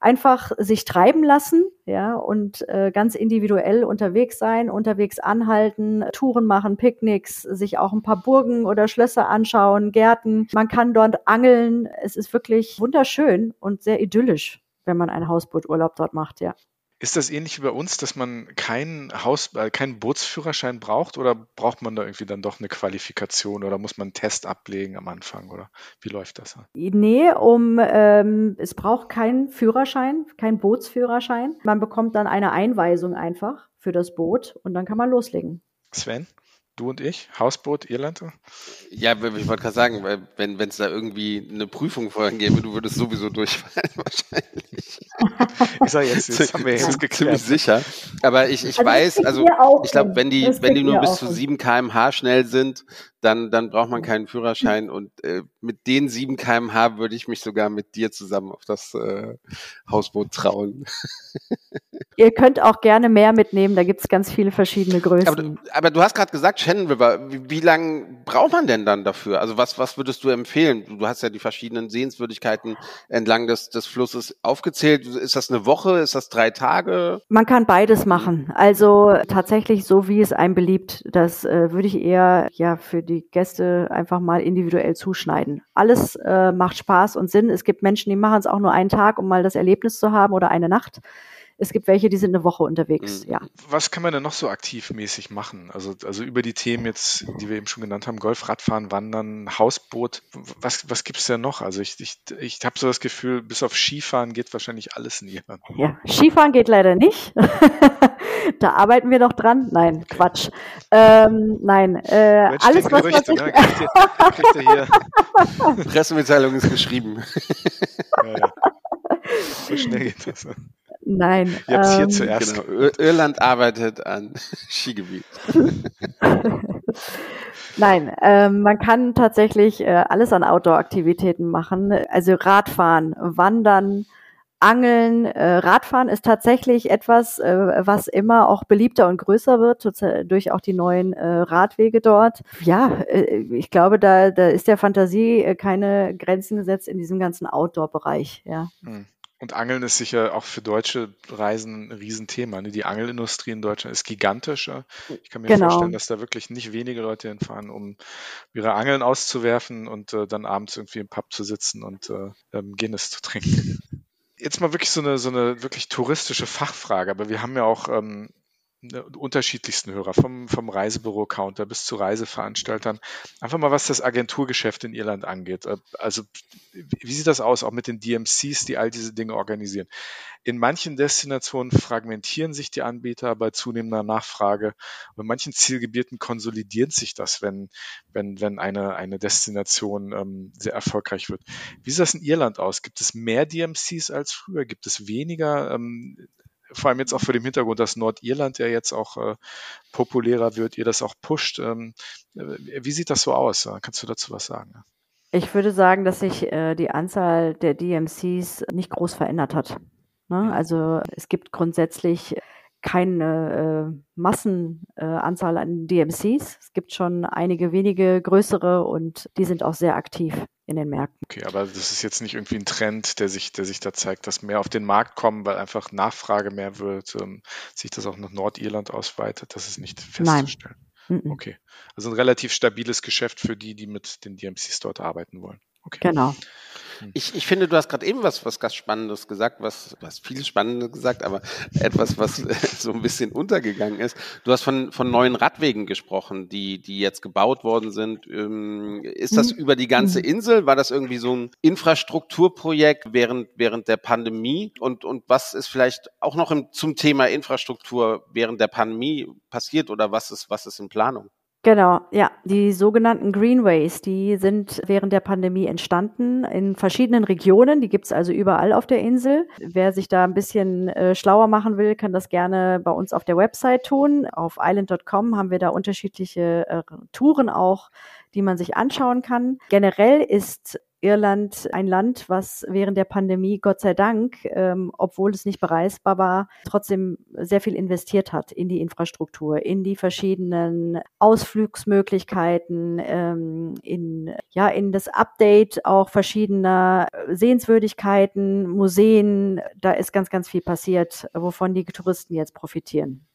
einfach sich treiben lassen, ja, und äh, ganz individuell unterwegs sein, unterwegs anhalten, Touren machen, Picknicks, sich auch ein paar Burgen oder Schlösser anschauen, Gärten. Man kann dort angeln. Es ist wirklich wunderschön und sehr idyllisch, wenn man einen Hausbooturlaub dort macht, ja. Ist das ähnlich wie bei uns, dass man keinen Haus, äh, keinen Bootsführerschein braucht oder braucht man da irgendwie dann doch eine Qualifikation oder muss man einen Test ablegen am Anfang oder wie läuft das? Nee, um ähm, es braucht keinen Führerschein, keinen Bootsführerschein. Man bekommt dann eine Einweisung einfach für das Boot und dann kann man loslegen. Sven, du und ich, Hausboot, Irland? Ja, ich wollte gerade sagen, weil wenn es da irgendwie eine Prüfung vorher gäbe, du würdest sowieso durchfallen wahrscheinlich. Ich sag jetzt, das haben wir jetzt geklärt. Ziemlich sicher. Aber ich, ich Also weiß, also ich glaube, wenn die, wenn die nur bis zu hin. 7 kmh schnell sind, dann, dann braucht man keinen Führerschein und äh, mit den 7 kmh würde ich mich sogar mit dir zusammen auf das äh, Hausboot trauen. Ihr könnt auch gerne mehr mitnehmen, da gibt's ganz viele verschiedene Größen. Aber, du- aber du hast gerade gesagt, Shannon River, wie, wie lange braucht man denn dann dafür? Also was, was würdest du empfehlen? Du hast ja die verschiedenen Sehenswürdigkeiten entlang des, des Flusses aufgezählt. Ist das eine Woche? Ist das drei Tage? Man kann beides machen. Also tatsächlich so, wie es einem beliebt. Das äh, würde ich eher ja für die Gäste einfach mal individuell zuschneiden. Alles äh, macht Spaß und Sinn. Es gibt Menschen, die machen es auch nur einen Tag, um mal das Erlebnis zu haben oder eine Nacht. Es gibt welche, die sind eine Woche unterwegs. Mhm. Ja. Was kann man denn noch so aktivmäßig machen? Also, also über die Themen jetzt, die wir eben schon genannt haben, Golf, Radfahren, Wandern, Hausboot. Was, was gibt's denn noch? Also ich, ich, ich habe so das Gefühl, bis auf Skifahren geht wahrscheinlich alles in Irland. ja. Skifahren geht leider nicht. da arbeiten wir noch dran. Nein, Quatsch. Ähm, nein, äh, Mensch, alles, was Gerüchte, man ne? kriegt, ihr, kriegt ihr hier. Pressemitteilung ist geschrieben. Ja, ja. So schnell geht das. Ne? Nein. Ihr habt's hier ähm, zuerst. Genau. Ir- Irland arbeitet an Skigebiet. Nein, ähm, man kann tatsächlich äh, alles an Outdoor-Aktivitäten machen. Also Radfahren, Wandern, Angeln. Äh, Radfahren ist tatsächlich etwas, äh, was immer auch beliebter und größer wird, durch auch die neuen äh, Radwege dort. Ja, äh, ich glaube, da, da ist der Fantasie äh, keine Grenzen gesetzt in diesem ganzen Outdoor-Bereich. Ja. Hm. Und Angeln ist sicher auch für deutsche Reisen ein Riesenthema. Ne? Die Angelindustrie in Deutschland ist gigantisch. ja. Ich kann mir Genau. vorstellen, dass da wirklich nicht wenige Leute hinfahren, um ihre Angeln auszuwerfen und äh, dann abends irgendwie im Pub zu sitzen und äh, ähm, Guinness zu trinken. Jetzt mal wirklich so eine, so eine wirklich touristische Fachfrage, aber wir haben ja auch ähm, unterschiedlichsten Hörer, vom, vom Reisebüro-Counter bis zu Reiseveranstaltern. Einfach mal, was das Agenturgeschäft in Irland angeht. Äh, Also, wie sieht das aus, auch mit den DMCs, die all diese Dinge organisieren? In manchen Destinationen fragmentieren sich die Anbieter bei zunehmender Nachfrage. Und in manchen Zielgebieten konsolidiert sich das, wenn, wenn, wenn eine, eine Destination ähm, sehr erfolgreich wird. Wie sieht das in Irland aus? Gibt es mehr DMCs als früher? Gibt es weniger? Ähm, vor allem jetzt auch vor dem Hintergrund, dass Nordirland ja jetzt auch äh, populärer wird, ihr das auch pusht. Ähm, äh, wie sieht das so aus? Kannst du dazu was sagen? Ich würde sagen, dass sich äh, die Anzahl der DMCs nicht groß verändert hat. Ne? Also es gibt grundsätzlich keine äh, Massenanzahl äh, an DMCs. Es gibt schon einige wenige größere und die sind auch sehr aktiv in den Märkten. Okay, aber das ist jetzt nicht irgendwie ein Trend, der sich, der sich da zeigt, dass mehr auf den Markt kommen, weil einfach Nachfrage mehr wird, ähm, sich das auch nach Nordirland ausweitet. Das ist nicht Nein. festzustellen. Mhm. Okay. Also ein relativ stabiles Geschäft für die, die mit den DMCs dort arbeiten wollen. Okay. Genau. Hm. Ich, ich finde, du hast gerade eben was, was ganz Spannendes gesagt, was, was viel Spannendes gesagt, aber etwas, was so ein bisschen untergegangen ist. Du hast von, von neuen Radwegen gesprochen, die, die jetzt gebaut worden sind. Ähm, ist das mhm. über die ganze mhm. Insel? War das irgendwie so ein Infrastrukturprojekt während, während der Pandemie? Und, und was ist vielleicht auch noch im, zum Thema Infrastruktur während der Pandemie passiert oder was ist, was ist in Planung? Genau, ja. Die sogenannten Greenways, die sind während der Pandemie entstanden in verschiedenen Regionen. Die gibt's also überall auf der Insel. Wer sich da ein bisschen äh, schlauer machen will, kann das gerne bei uns auf der Website tun. Auf island.com haben wir da unterschiedliche äh, Touren auch, die man sich anschauen kann. Generell ist Irland ein Land, was während der Pandemie, Gott sei Dank, ähm, obwohl es nicht bereisbar war, trotzdem sehr viel investiert hat in die Infrastruktur, in die verschiedenen Ausflugsmöglichkeiten, ähm, in, ja, in das Update auch verschiedener Sehenswürdigkeiten, Museen. Da ist ganz, ganz viel passiert, wovon die Touristen jetzt profitieren.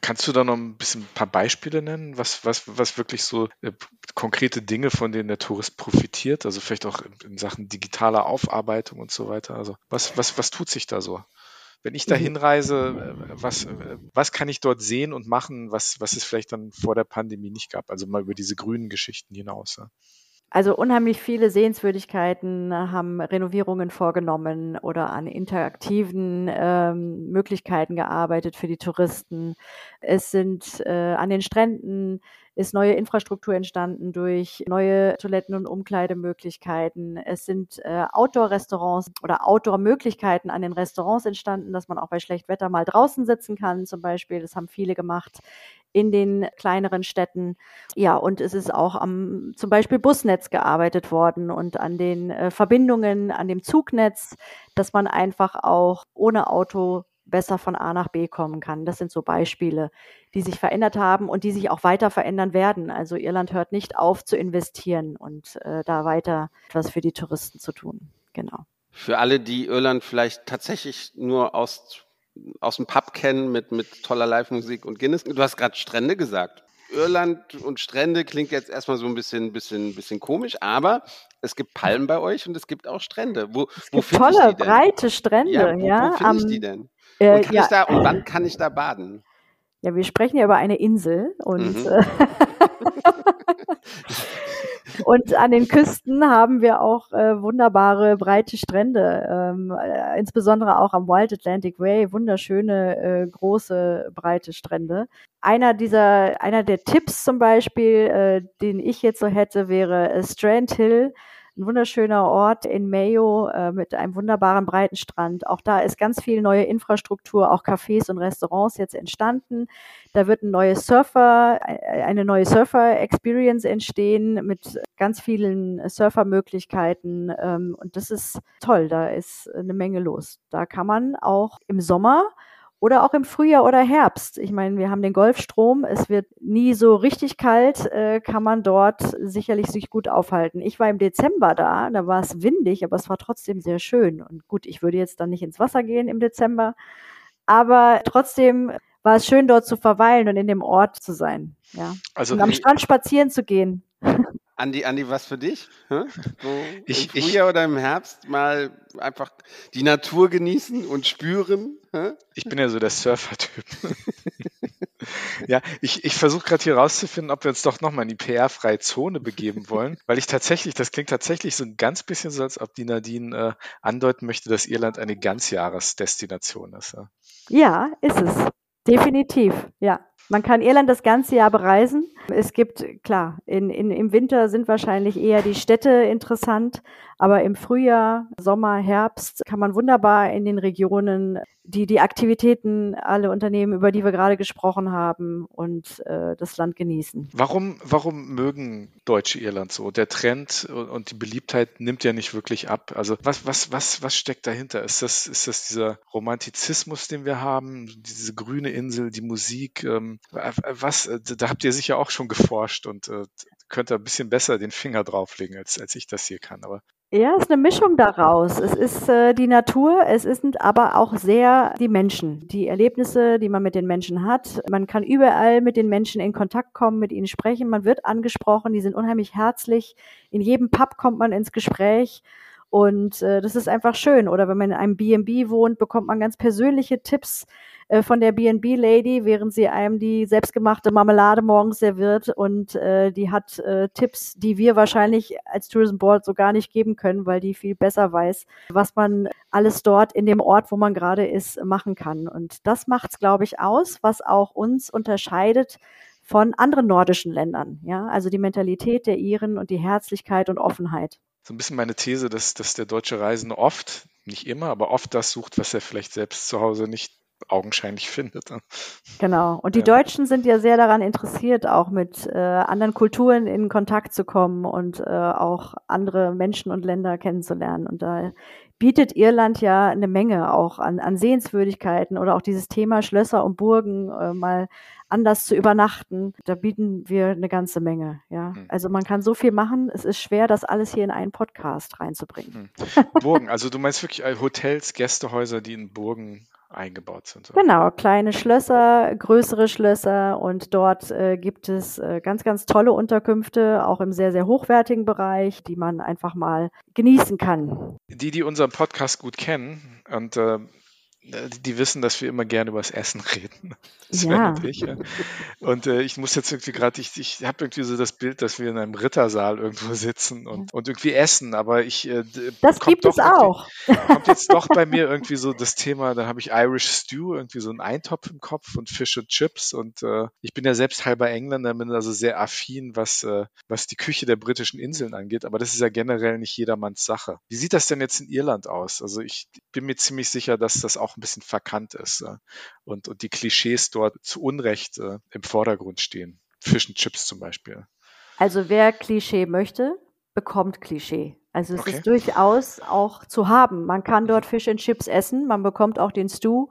Kannst du da noch ein bisschen ein paar Beispiele nennen, was, was, was wirklich so äh, konkrete Dinge, von denen der Tourist profitiert? Also vielleicht auch in, in, Sachen digitaler Aufarbeitung und so weiter. Also was, was, was tut sich da so? Wenn ich da mhm. hinreise, äh, was, äh, was kann ich dort sehen und machen, was, was es vielleicht dann vor der Pandemie nicht gab? Also mal über diese grünen Geschichten hinaus. Ja? Also unheimlich viele Sehenswürdigkeiten haben Renovierungen vorgenommen oder an interaktiven ähm, Möglichkeiten gearbeitet für die Touristen. Es sind äh, an den Stränden ist neue Infrastruktur entstanden durch neue Toiletten und Umkleidemöglichkeiten. Es sind äh, Outdoor-Restaurants oder Outdoor-Möglichkeiten an den Restaurants entstanden, dass man auch bei Schlechtwetter mal draußen sitzen kann, zum Beispiel. Das haben viele gemacht in den kleineren Städten. Ja, und es ist auch am zum Beispiel Busnetz gearbeitet worden und an den äh, Verbindungen, an dem Zugnetz, dass man einfach auch ohne Auto besser von A nach B kommen kann. Das sind so Beispiele, die sich verändert haben und die sich auch weiter verändern werden. Also Irland hört nicht auf zu investieren und äh, da weiter etwas für die Touristen zu tun. Genau. Für alle, die Irland vielleicht tatsächlich nur aus, aus dem Pub kennen mit, mit toller Live-Musik und Guinness. Du hast gerade Strände gesagt. Irland und Strände klingt jetzt erstmal so ein bisschen, bisschen, bisschen komisch, aber es gibt Palmen bei euch und es gibt auch Strände. Wo, es wo gibt tolle, breite Strände. Ja, wo, ja, wo finde ich die denn? Äh, und, ja. da, und wann kann ich da baden? Ja, wir sprechen ja über eine Insel und, mhm. Äh, und an den Küsten haben wir auch äh, wunderbare breite Strände, ähm, äh, insbesondere auch am Wild Atlantic Way, wunderschöne äh, große breite Strände. Einer dieser, einer der Tipps zum Beispiel, äh, den ich jetzt so hätte, wäre Strand Hill ein wunderschöner Ort in Mayo äh, mit einem wunderbaren breiten Strand. Auch da ist ganz viel neue Infrastruktur, auch Cafés und Restaurants jetzt entstanden. Da wird ein neues Surfer, äh, eine neue Surfer-Experience entstehen mit ganz vielen Surfermöglichkeiten. Ähm, und das ist toll. Da ist eine Menge los. Da kann man auch im Sommer oder auch im Frühjahr oder Herbst. Ich meine, wir haben den Golfstrom, es wird nie so richtig kalt, äh, kann man dort sicherlich sich gut aufhalten. Ich war im Dezember da, da war es windig, aber es war trotzdem sehr schön. Und gut, ich würde jetzt dann nicht ins Wasser gehen im Dezember, aber trotzdem war es schön, dort zu verweilen und in dem Ort zu sein. Ja. Also und am Strand spazieren zu gehen. Andi, Andi, was für dich? So ich, Im Frühjahr ich, oder im Herbst mal einfach die Natur genießen und spüren? Ich bin ja so der Surfer-Typ. ja, ich, ich versuche gerade hier rauszufinden, ob wir uns doch nochmal in die PR-freie Zone begeben wollen, weil ich tatsächlich, das klingt tatsächlich so ein ganz bisschen so, als ob die Nadine äh, andeuten möchte, dass Irland eine Ganzjahresdestination ist. Ja. ja, ist es. Definitiv, ja. Man kann Irland das ganze Jahr bereisen. Es gibt, klar, in, in, im Winter sind wahrscheinlich eher die Städte interessant, aber im Frühjahr, Sommer, Herbst kann man wunderbar in den Regionen die, die Aktivitäten, alle Unternehmen, über die wir gerade gesprochen haben und äh, das Land genießen. Warum, warum mögen Deutsche Irland so? Der Trend und die Beliebtheit nimmt ja nicht wirklich ab. Also was, was, was, was steckt dahinter? Ist das, ist das dieser Romantizismus, den wir haben, diese grüne Insel, die Musik? Ähm, was, da habt ihr sicher auch schon geforscht und äh, könnt ihr ein bisschen besser den Finger drauflegen, als, als ich das hier kann. Aber ja, es ist eine Mischung daraus. Es ist äh, die Natur, es sind aber auch sehr die Menschen, die Erlebnisse, die man mit den Menschen hat. Man kann überall mit den Menschen in Kontakt kommen, mit ihnen sprechen. Man wird angesprochen, die sind unheimlich herzlich. In jedem Pub kommt man ins Gespräch. Und äh, das ist einfach schön. Oder wenn man in einem B&B wohnt, bekommt man ganz persönliche Tipps äh, von der B&B-Lady, während sie einem die selbstgemachte Marmelade morgens serviert. Und äh, die hat äh, Tipps, die wir wahrscheinlich als Tourism Board so gar nicht geben können, weil die viel besser weiß, was man alles dort in dem Ort, wo man gerade ist, machen kann. Und das macht es, glaube ich, aus, was auch uns unterscheidet von anderen nordischen Ländern. Ja, also die Mentalität der Iren und die Herzlichkeit und Offenheit. So ein bisschen meine These, dass, dass der deutsche Reisende oft, nicht immer, aber oft das sucht, was er vielleicht selbst zu Hause nicht augenscheinlich findet. Genau. Und die ja. Deutschen sind ja sehr daran interessiert, auch mit äh, anderen Kulturen in Kontakt zu kommen und äh, auch andere Menschen und Länder kennenzulernen. Und da bietet Irland ja eine Menge auch an, an Sehenswürdigkeiten oder auch dieses Thema Schlösser und Burgen äh, mal anders zu übernachten. Da bieten wir eine ganze Menge. Ja, hm. also man kann so viel machen. Es ist schwer, das alles hier in einen Podcast reinzubringen. Hm. Burgen, also du meinst wirklich Hotels, Gästehäuser, die in Burgen eingebaut sind. So. Genau, kleine Schlösser, größere Schlösser und dort äh, gibt es äh, ganz, ganz tolle Unterkünfte, auch im sehr, sehr hochwertigen Bereich, die man einfach mal genießen kann. Die, die unseren Podcast gut kennen und äh, äh, die wissen, dass wir immer gerne über das Essen reden. ja. Und ich. Und äh, ich muss jetzt irgendwie gerade, ich, ich habe irgendwie so das Bild, dass wir in einem Rittersaal irgendwo sitzen und, und irgendwie essen, aber ich. Äh, das gibt es auch. Kommt jetzt doch bei mir irgendwie so das Thema, da habe ich Irish Stew, irgendwie so einen Eintopf im Kopf und Fish und Chips und äh, ich bin ja selbst halber Engländer, bin also sehr affin, was, äh, was die Küche der britischen Inseln angeht, aber das ist ja generell nicht jedermanns Sache. Wie sieht das denn jetzt in Irland aus? Also ich bin mir ziemlich sicher, dass das auch ein bisschen verkannt ist äh, und, und die Klischees dort zu Unrecht äh, im Vordergrund stehen. Fish and Chips zum Beispiel. Also wer Klischee möchte, bekommt Klischee. Also es okay. ist durchaus auch zu haben. Man kann dort Fish and Chips essen, man bekommt auch den Stew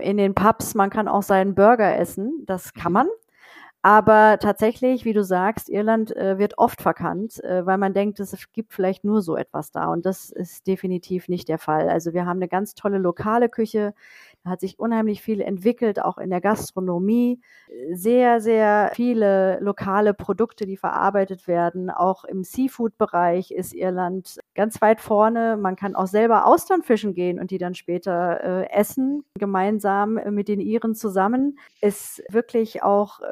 in den Pubs, man kann auch seinen Burger essen, das kann man. Aber tatsächlich, wie du sagst, Irland äh, wird oft verkannt, äh, weil man denkt, es gibt vielleicht nur so etwas da. Und das ist definitiv nicht der Fall. Also wir haben eine ganz tolle lokale Küche. Da hat sich unheimlich viel entwickelt, auch in der Gastronomie. Sehr, sehr viele lokale Produkte, die verarbeitet werden. Auch im Seafood-Bereich ist Irland ganz weit vorne. Man kann auch selber Austern fischen gehen und die dann später äh, essen, gemeinsam mit den Iren zusammen. Ist wirklich auch äh,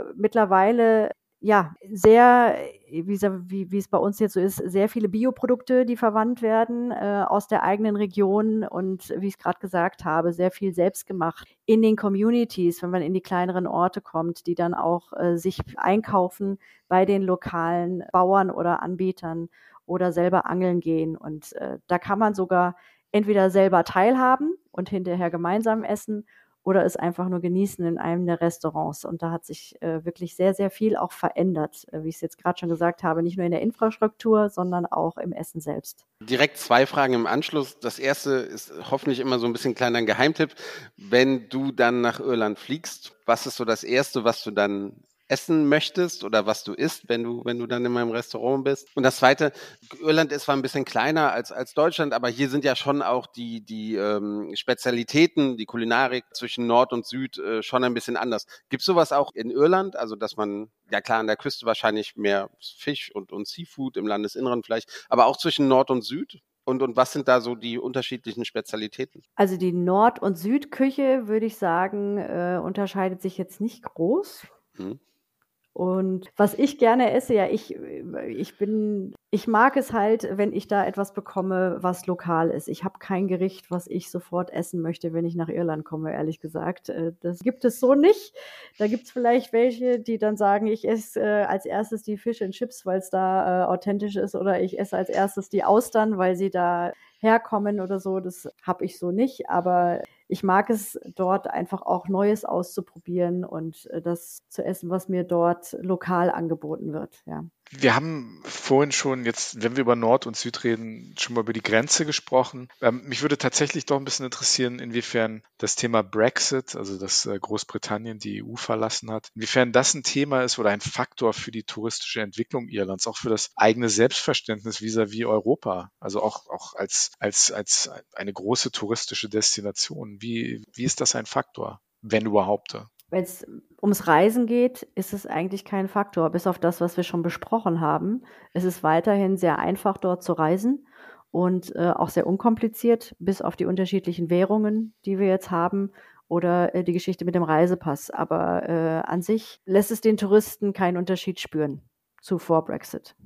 mittlerweile ja, sehr, wie, wie, wie es bei uns jetzt so ist, sehr viele Bioprodukte, die verwandt werden äh, aus der eigenen Region und wie ich es gerade gesagt habe, sehr viel selbst gemacht in den Communities, wenn man in die kleineren Orte kommt, die dann auch äh, sich einkaufen bei den lokalen Bauern oder Anbietern oder selber angeln gehen. Und äh, da kann man sogar entweder selber teilhaben und hinterher gemeinsam essen oder es einfach nur genießen in einem der Restaurants. Und da hat sich äh, wirklich sehr, sehr viel auch verändert, äh, wie ich es jetzt gerade schon gesagt habe, nicht nur in der Infrastruktur, sondern auch im Essen selbst. Direkt zwei Fragen im Anschluss. Das erste ist hoffentlich immer so ein bisschen kleiner Geheimtipp. Wenn du dann nach Irland fliegst, was ist so das Erste, was du dann essen möchtest oder was du isst, wenn du, wenn du dann in meinem Restaurant bist. Und das zweite, Irland ist zwar ein bisschen kleiner als, als Deutschland, aber hier sind ja schon auch die, die ähm, Spezialitäten, die Kulinarik zwischen Nord und Süd äh, schon ein bisschen anders. Gibt es sowas auch in Irland? Also, dass man, ja klar, an der Küste wahrscheinlich mehr Fisch und, und Seafood, im Landesinneren vielleicht, aber auch zwischen Nord und Süd? Und, und was sind da so die unterschiedlichen Spezialitäten? Also die Nord- und Südküche, würde ich sagen, äh, unterscheidet sich jetzt nicht groß. Hm. Und was ich gerne esse, ja, ich, ich bin, ich mag es halt, wenn ich da etwas bekomme, was lokal ist. Ich habe kein Gericht, was ich sofort essen möchte, wenn ich nach Irland komme, ehrlich gesagt. Äh, das gibt es so nicht. Da gibt es vielleicht welche, die dann sagen, ich esse äh, als erstes die Fish and Chips, weil es da äh, authentisch ist, oder ich esse als erstes die Austern, weil sie da herkommen oder so. Das habe ich so nicht. Aber ich mag es dort einfach auch Neues auszuprobieren und äh, das zu essen, was mir dort lokal angeboten wird. Ja. Wir haben vorhin schon jetzt, wenn wir über Nord und Süd reden, schon mal über die Grenze gesprochen. Ähm, mich würde tatsächlich doch ein bisschen interessieren, inwiefern das Thema Brexit, also dass äh, Großbritannien die EU verlassen hat, inwiefern das ein Thema ist oder ein Faktor für die touristische Entwicklung Irlands, auch für das eigene Selbstverständnis vis-à-vis -vis Europa, also auch, auch als, als, als eine große touristische Destination. Wie, wie ist das ein Faktor, wenn überhaupt? Wenn es ums Reisen geht, ist es eigentlich kein Faktor, bis auf das, was wir schon besprochen haben. Es ist weiterhin sehr einfach, dort zu reisen. und äh, auch sehr unkompliziert, bis auf die unterschiedlichen Währungen, die wir jetzt haben oder äh, die Geschichte mit dem Reisepass. Aber äh, an sich lässt es den Touristen keinen Unterschied spüren zu vor Brexit.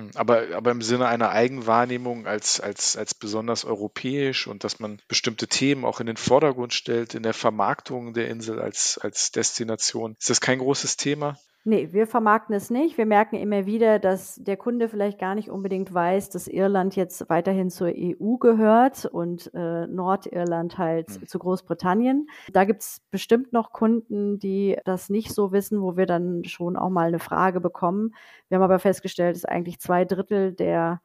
Hm, aber, aber im Sinne einer Eigenwahrnehmung als, als, als besonders europäisch und dass man bestimmte Themen auch in den Vordergrund stellt, in der Vermarktung der Insel als, als Destination. Ist das kein großes Thema? Nee, wir vermarkten es nicht. Wir merken immer wieder, dass der Kunde vielleicht gar nicht unbedingt weiß, dass Irland jetzt weiterhin zur EU gehört und äh, Nordirland halt mhm. zu Großbritannien. Da gibt's bestimmt noch Kunden, die das nicht so wissen, wo wir dann schon auch mal eine Frage bekommen. Wir haben aber festgestellt, dass eigentlich zwei Drittel der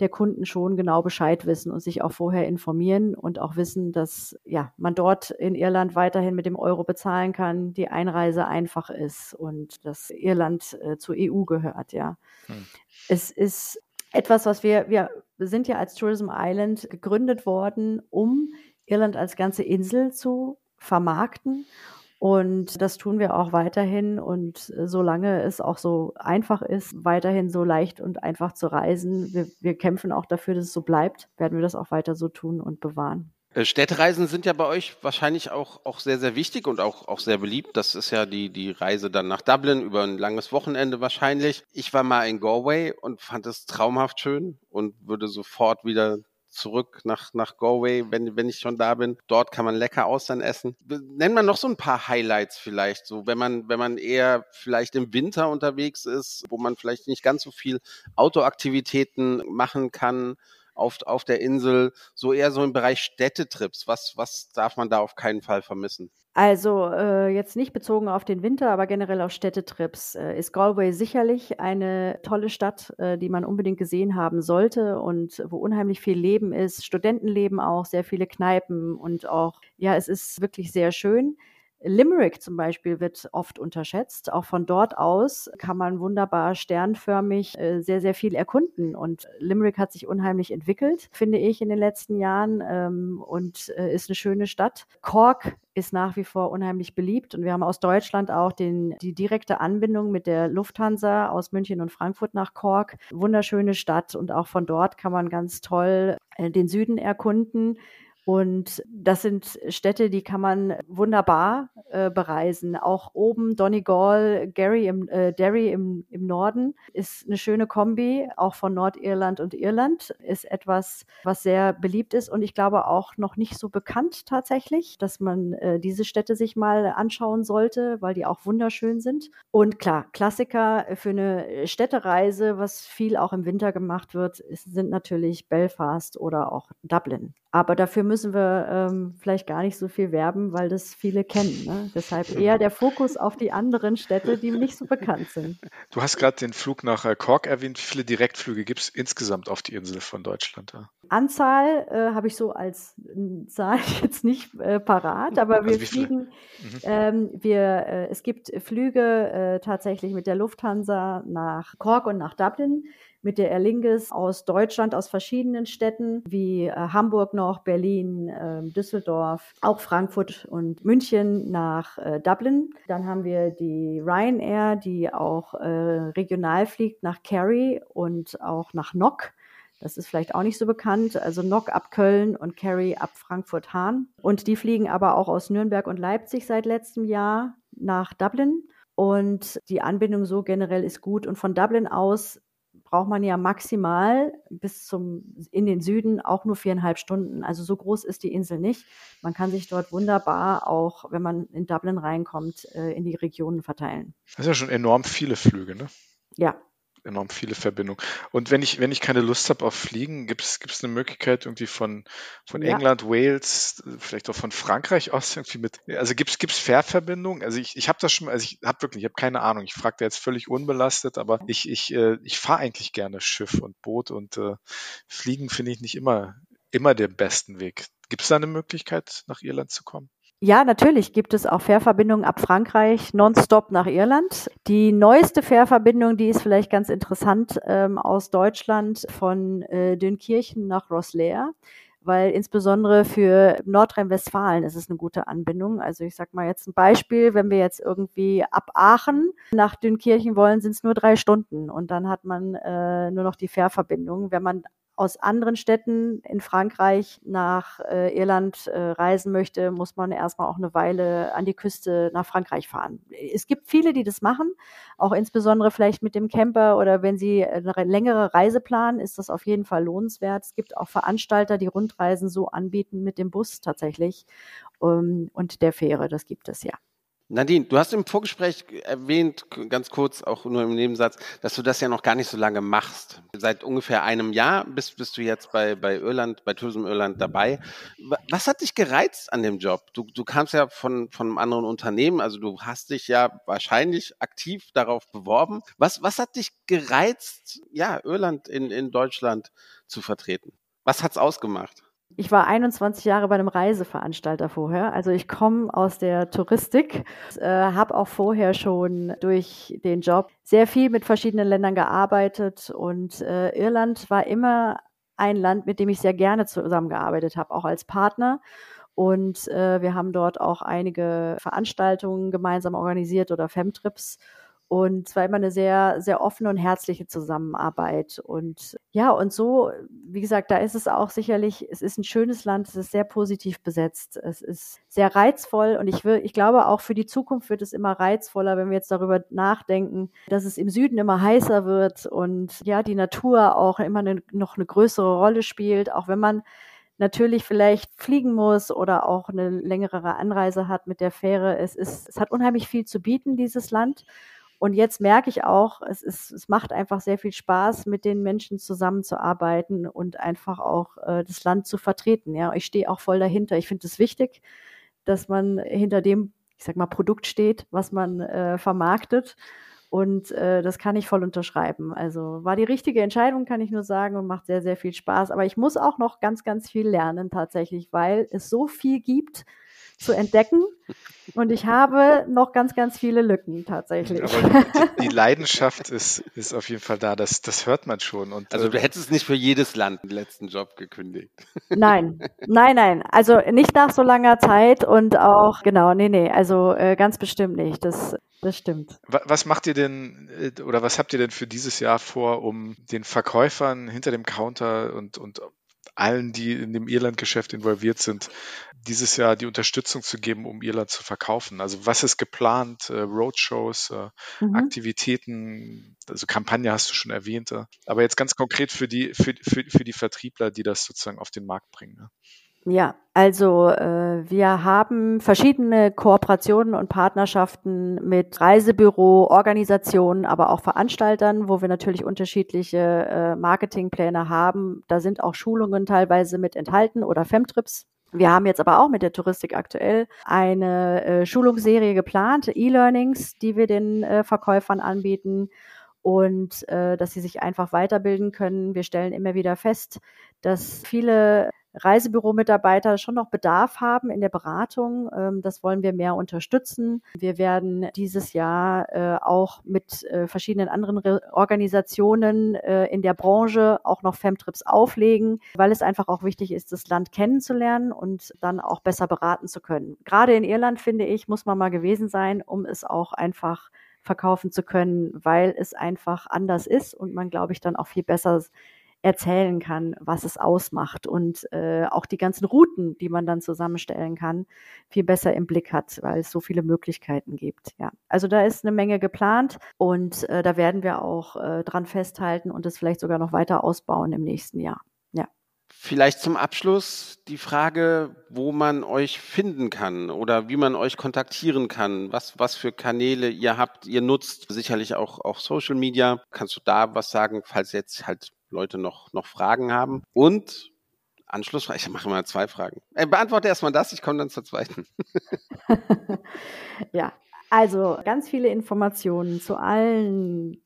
der Kunden schon genau Bescheid wissen und sich auch vorher informieren und auch wissen, dass ja, man dort in Irland weiterhin mit dem Euro bezahlen kann, die Einreise einfach ist und dass Irland äh, zur EU gehört, ja. Hm. Es ist etwas, was wir, wir sind ja als Tourism Island gegründet worden, um Irland als ganze Insel zu vermarkten und das tun wir auch weiterhin. Und äh, solange es auch so einfach ist, weiterhin so leicht und einfach zu reisen, wir, wir kämpfen auch dafür, dass es so bleibt, werden wir das auch weiter so tun und bewahren. Äh, Städtereisen sind ja bei euch wahrscheinlich auch, auch sehr, sehr wichtig und auch, auch sehr beliebt. Das ist ja die, die Reise dann nach Dublin über ein langes Wochenende wahrscheinlich. Ich war mal in Galway und fand es traumhaft schön und würde sofort wieder zurück nach, nach Galway, wenn, wenn ich schon da bin. Dort kann man lecker Austern essen. Nennen wir noch so ein paar Highlights vielleicht, so wenn man, wenn man eher vielleicht im Winter unterwegs ist, wo man vielleicht nicht ganz so viel Autoaktivitäten machen kann auf, auf der Insel, so eher so im Bereich Städtetrips. Was, was darf man da auf keinen Fall vermissen? Also äh, jetzt nicht bezogen auf den Winter, aber generell auf Städtetrips äh, ist Galway sicherlich eine tolle Stadt, äh, die man unbedingt gesehen haben sollte und wo unheimlich viel Leben ist, Studentenleben auch, sehr viele Kneipen und auch, ja, es ist wirklich sehr schön. Limerick zum Beispiel wird oft unterschätzt. Auch von dort aus kann man wunderbar sternförmig äh, sehr, sehr viel erkunden. Und Limerick hat sich unheimlich entwickelt, finde ich, in den letzten Jahren ähm, und äh, ist eine schöne Stadt. Cork ist nach wie vor unheimlich beliebt. Und wir haben aus Deutschland auch den, die direkte Anbindung mit der Lufthansa aus München und Frankfurt nach Cork. Wunderschöne Stadt und auch von dort kann man ganz toll äh, den Süden erkunden. Und das sind Städte, die kann man wunderbar äh, bereisen. Auch oben Donegal, Gary im, äh, Derry im, im Norden ist eine schöne Kombi, auch von Nordirland und Irland. Ist etwas, was sehr beliebt ist und ich glaube auch noch nicht so bekannt tatsächlich, dass man äh, diese Städte sich mal anschauen sollte, weil die auch wunderschön sind. Und klar, Klassiker für eine Städtereise, was viel auch im Winter gemacht wird, ist, sind natürlich Belfast oder auch Dublin. Aber dafür müssen wir ähm, vielleicht gar nicht so viel werben, weil das viele kennen. Ne? Deshalb eher der Fokus auf die anderen Städte, die nicht so bekannt sind. Du hast gerade den Flug nach äh, Cork erwähnt. Wie viele Direktflüge gibt es insgesamt auf die Insel von Deutschland? Ja? Anzahl äh, habe ich so als Zahl jetzt nicht äh, parat, aber also wir fliegen, mhm. ähm, wir, äh, es gibt Flüge äh, tatsächlich mit der Lufthansa nach Cork und nach Dublin mit der Erlingis aus Deutschland, aus verschiedenen Städten wie äh, Hamburg noch, Berlin, äh, Düsseldorf, auch Frankfurt und München nach äh, Dublin. Dann haben wir die Ryanair, die auch äh, regional fliegt nach Kerry und auch nach Nock. Das ist vielleicht auch nicht so bekannt. Also Nock ab Köln und Kerry ab Frankfurt-Hahn. Und die fliegen aber auch aus Nürnberg und Leipzig seit letztem Jahr nach Dublin. Und die Anbindung so generell ist gut. Und von Dublin aus braucht man ja maximal bis zum in den Süden auch nur viereinhalb Stunden. Also so groß ist die Insel nicht. Man kann sich dort wunderbar auch, wenn man in Dublin reinkommt, äh, in die Regionen verteilen. Das ist ja schon enorm viele Flüge, ne? Ja, enorm viele Verbindungen. Und wenn ich, wenn ich keine Lust habe auf Fliegen, gibt es eine Möglichkeit irgendwie von, von ja. England, Wales, vielleicht auch von Frankreich aus irgendwie mit, also gibt es Fährverbindungen? Also ich, ich habe das schon, also ich habe wirklich, ich habe keine Ahnung, ich frage da jetzt völlig unbelastet, aber ich, ich, äh, ich fahre eigentlich gerne Schiff und Boot und äh, Fliegen finde ich nicht immer, immer den besten Weg. Gibt es da eine Möglichkeit, nach Irland zu kommen? Ja, natürlich gibt es auch Fährverbindungen ab Frankreich nonstop nach Irland. Die neueste Fährverbindung, die ist vielleicht ganz interessant ähm, aus Deutschland von äh, Dünkirchen nach Rosslare weil insbesondere für Nordrhein-Westfalen ist es eine gute Anbindung. Also ich sage mal jetzt ein Beispiel, wenn wir jetzt irgendwie ab Aachen nach Dünkirchen wollen, sind es nur drei Stunden und dann hat man äh, nur noch die Fährverbindung. Wenn man aus anderen Städten in Frankreich nach äh, Irland äh, reisen möchte, muss man erstmal auch eine Weile an die Küste nach Frankreich fahren. Es gibt viele, die das machen, auch insbesondere vielleicht mit dem Camper oder wenn sie eine längere Reise planen, ist das auf jeden Fall lohnenswert. Es gibt auch Veranstalter, die Rundreisen so anbieten mit dem Bus tatsächlich ähm, und der Fähre. Das gibt es ja. Nadine, du hast im Vorgespräch erwähnt, ganz kurz, auch nur im Nebensatz, dass du das ja noch gar nicht so lange machst. Seit ungefähr einem Jahr bist, bist du jetzt bei, bei Irland, bei Tourism Irland dabei. Was hat dich gereizt an dem Job? Du, du kamst ja von, von einem anderen Unternehmen, also du hast dich ja wahrscheinlich aktiv darauf beworben. Was, was hat dich gereizt, ja, Irland in, in Deutschland zu vertreten? Was hat's ausgemacht? Ich war 21 Jahre bei einem Reiseveranstalter vorher. Also ich komme aus der Touristik, äh, habe auch vorher schon durch den Job sehr viel mit verschiedenen Ländern gearbeitet und äh, Irland war immer ein Land, mit dem ich sehr gerne zusammengearbeitet habe, auch als Partner. Und äh, wir haben dort auch einige Veranstaltungen gemeinsam organisiert oder Femtrips. Und es war immer eine sehr, sehr offene und herzliche Zusammenarbeit. Und ja, und so, wie gesagt, da ist es auch sicherlich, es ist ein schönes Land, es ist sehr positiv besetzt, es ist sehr reizvoll und ich will, ich glaube auch für die Zukunft wird es immer reizvoller, wenn wir jetzt darüber nachdenken, dass es im Süden immer heißer wird und ja, die Natur auch immer eine, noch eine größere Rolle spielt, auch wenn man natürlich vielleicht fliegen muss oder auch eine längere Anreise hat mit der Fähre. Es ist, es hat unheimlich viel zu bieten, dieses Land. Und jetzt merke ich auch, es, ist, es macht einfach sehr viel Spaß, mit den Menschen zusammenzuarbeiten und einfach auch äh, das Land zu vertreten. Ja, ich stehe auch voll dahinter. Ich finde es wichtig, dass man hinter dem, ich sag mal, Produkt steht, was man äh, vermarktet. Und äh, das kann ich voll unterschreiben. Also war die richtige Entscheidung, kann ich nur sagen, und macht sehr, sehr viel Spaß. Aber ich muss auch noch ganz, ganz viel lernen tatsächlich, weil es so viel gibt, zu entdecken. Und ich habe noch ganz, ganz viele Lücken tatsächlich. Aber die, die Leidenschaft ist, ist auf jeden Fall da. Das, das hört man schon. Und, also du äh, hättest nicht für jedes Land den letzten Job gekündigt. Nein, nein, nein. Also nicht nach so langer Zeit und auch, genau, nee, nee. Also äh, ganz bestimmt nicht. Das, das stimmt. Was macht ihr denn äh, oder was habt ihr denn für dieses Jahr vor, um den Verkäufern hinter dem Counter und, und allen, die in dem Irland-Geschäft involviert sind, dieses Jahr die Unterstützung zu geben, um Irland zu verkaufen. Also was ist geplant? Äh, Roadshows, äh, mhm. Aktivitäten, also Kampagne hast du schon erwähnt. Äh, aber jetzt ganz konkret für die, für, für, für die Vertriebler, die das sozusagen auf den Markt bringen. Ja, also äh, wir haben verschiedene Kooperationen und Partnerschaften mit Reisebüro, Organisationen, aber auch Veranstaltern, wo wir natürlich unterschiedliche äh, Marketingpläne haben. Da sind auch Schulungen teilweise mit enthalten oder Femtrips. Wir haben jetzt aber auch mit der Touristik aktuell eine äh, Schulungsserie geplant, E-Learnings, die wir den äh, Verkäufern anbieten und äh, dass sie sich einfach weiterbilden können. Wir stellen immer wieder fest, dass viele Reisebüro-Mitarbeiter schon noch Bedarf haben in der Beratung. Ähm, das wollen wir mehr unterstützen. Wir werden dieses Jahr äh, auch mit äh, verschiedenen anderen Organisationen äh, in der Branche auch noch Femtrips auflegen, weil es einfach auch wichtig ist, das Land kennenzulernen und dann auch besser beraten zu können. Gerade in Irland, finde ich, muss man mal gewesen sein, um es auch einfach verkaufen zu können, weil es einfach anders ist und man, glaube ich, dann auch viel besser erzählen kann, was es ausmacht und äh, auch die ganzen Routen, die man dann zusammenstellen kann, viel besser im Blick hat, weil es so viele Möglichkeiten gibt. Ja, also da ist eine Menge geplant und äh, da werden wir auch äh, dran festhalten und es vielleicht sogar noch weiter ausbauen im nächsten Jahr. Ja. Vielleicht zum Abschluss die Frage, wo man euch finden kann oder wie man euch kontaktieren kann, was, was für Kanäle ihr habt, ihr nutzt, sicherlich auch, auch Social Media. Kannst du da was sagen, falls jetzt halt Leute noch, noch Fragen haben. Und Anschlussfrage, ich mache mal zwei Fragen. Äh, beantworte erstmal das, ich komme dann zur zweiten. ja, also ganz viele Informationen zu allen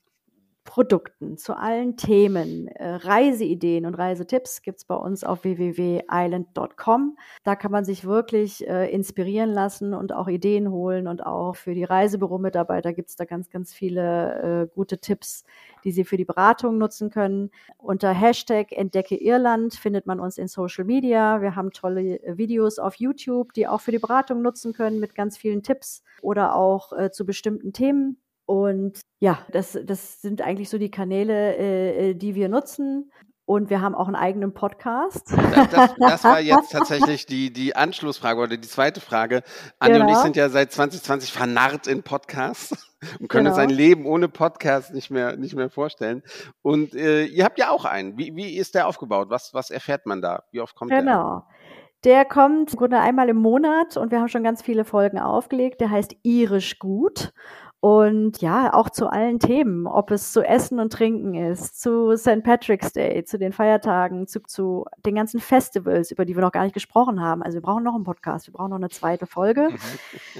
Produkten, zu allen Themen, äh, Reiseideen und Reisetipps gibt es bei uns auf www.island.com. Da kann man sich wirklich äh, inspirieren lassen und auch Ideen holen und auch für die Reisebüro-Mitarbeiter gibt es da ganz, ganz viele äh, gute Tipps, die sie für die Beratung nutzen können. Unter Hashtag Entdecke Irland findet man uns in Social Media. Wir haben tolle Videos auf YouTube, die auch für die Beratung nutzen können mit ganz vielen Tipps oder auch zu bestimmten Themen. Und ja, das, das sind eigentlich so die Kanäle, äh, äh, die wir nutzen. Und wir haben auch einen eigenen Podcast. Das, das, das war jetzt tatsächlich die, die Anschlussfrage oder die zweite Frage. Andi genau. und ich genau. sind ja seit 2020 vernarrt in Podcasts und können genau. uns ein Leben ohne Podcast nicht mehr, nicht mehr vorstellen. Und äh, ihr habt ja auch einen. Wie, wie ist der aufgebaut? Was, was erfährt man da? Wie oft kommt genau. der? Genau. Der kommt im Grunde einmal im Monat und wir haben schon ganz viele Folgen aufgelegt. Der heißt Irisch Gut. Und ja, auch zu allen Themen, ob es zu Essen und Trinken ist, zu St. Patrick's Day, zu den Feiertagen, zu, zu den ganzen Festivals, über die wir noch gar nicht gesprochen haben. Also wir brauchen noch einen Podcast, wir brauchen noch eine zweite Folge,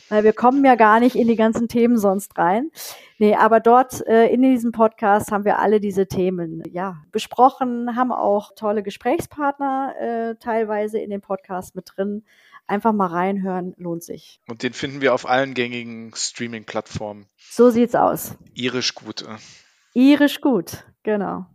weil wir kommen ja gar nicht in die ganzen Themen sonst rein. Nee, aber dort äh, in diesem Podcast haben wir alle diese Themen ja besprochen, haben auch tolle Gesprächspartner äh, teilweise in dem Podcast mit drin. Einfach mal reinhören, lohnt sich. Und den finden wir auf allen gängigen Streaming-Plattformen. So sieht's aus. Irisch gut. Irisch gut, genau.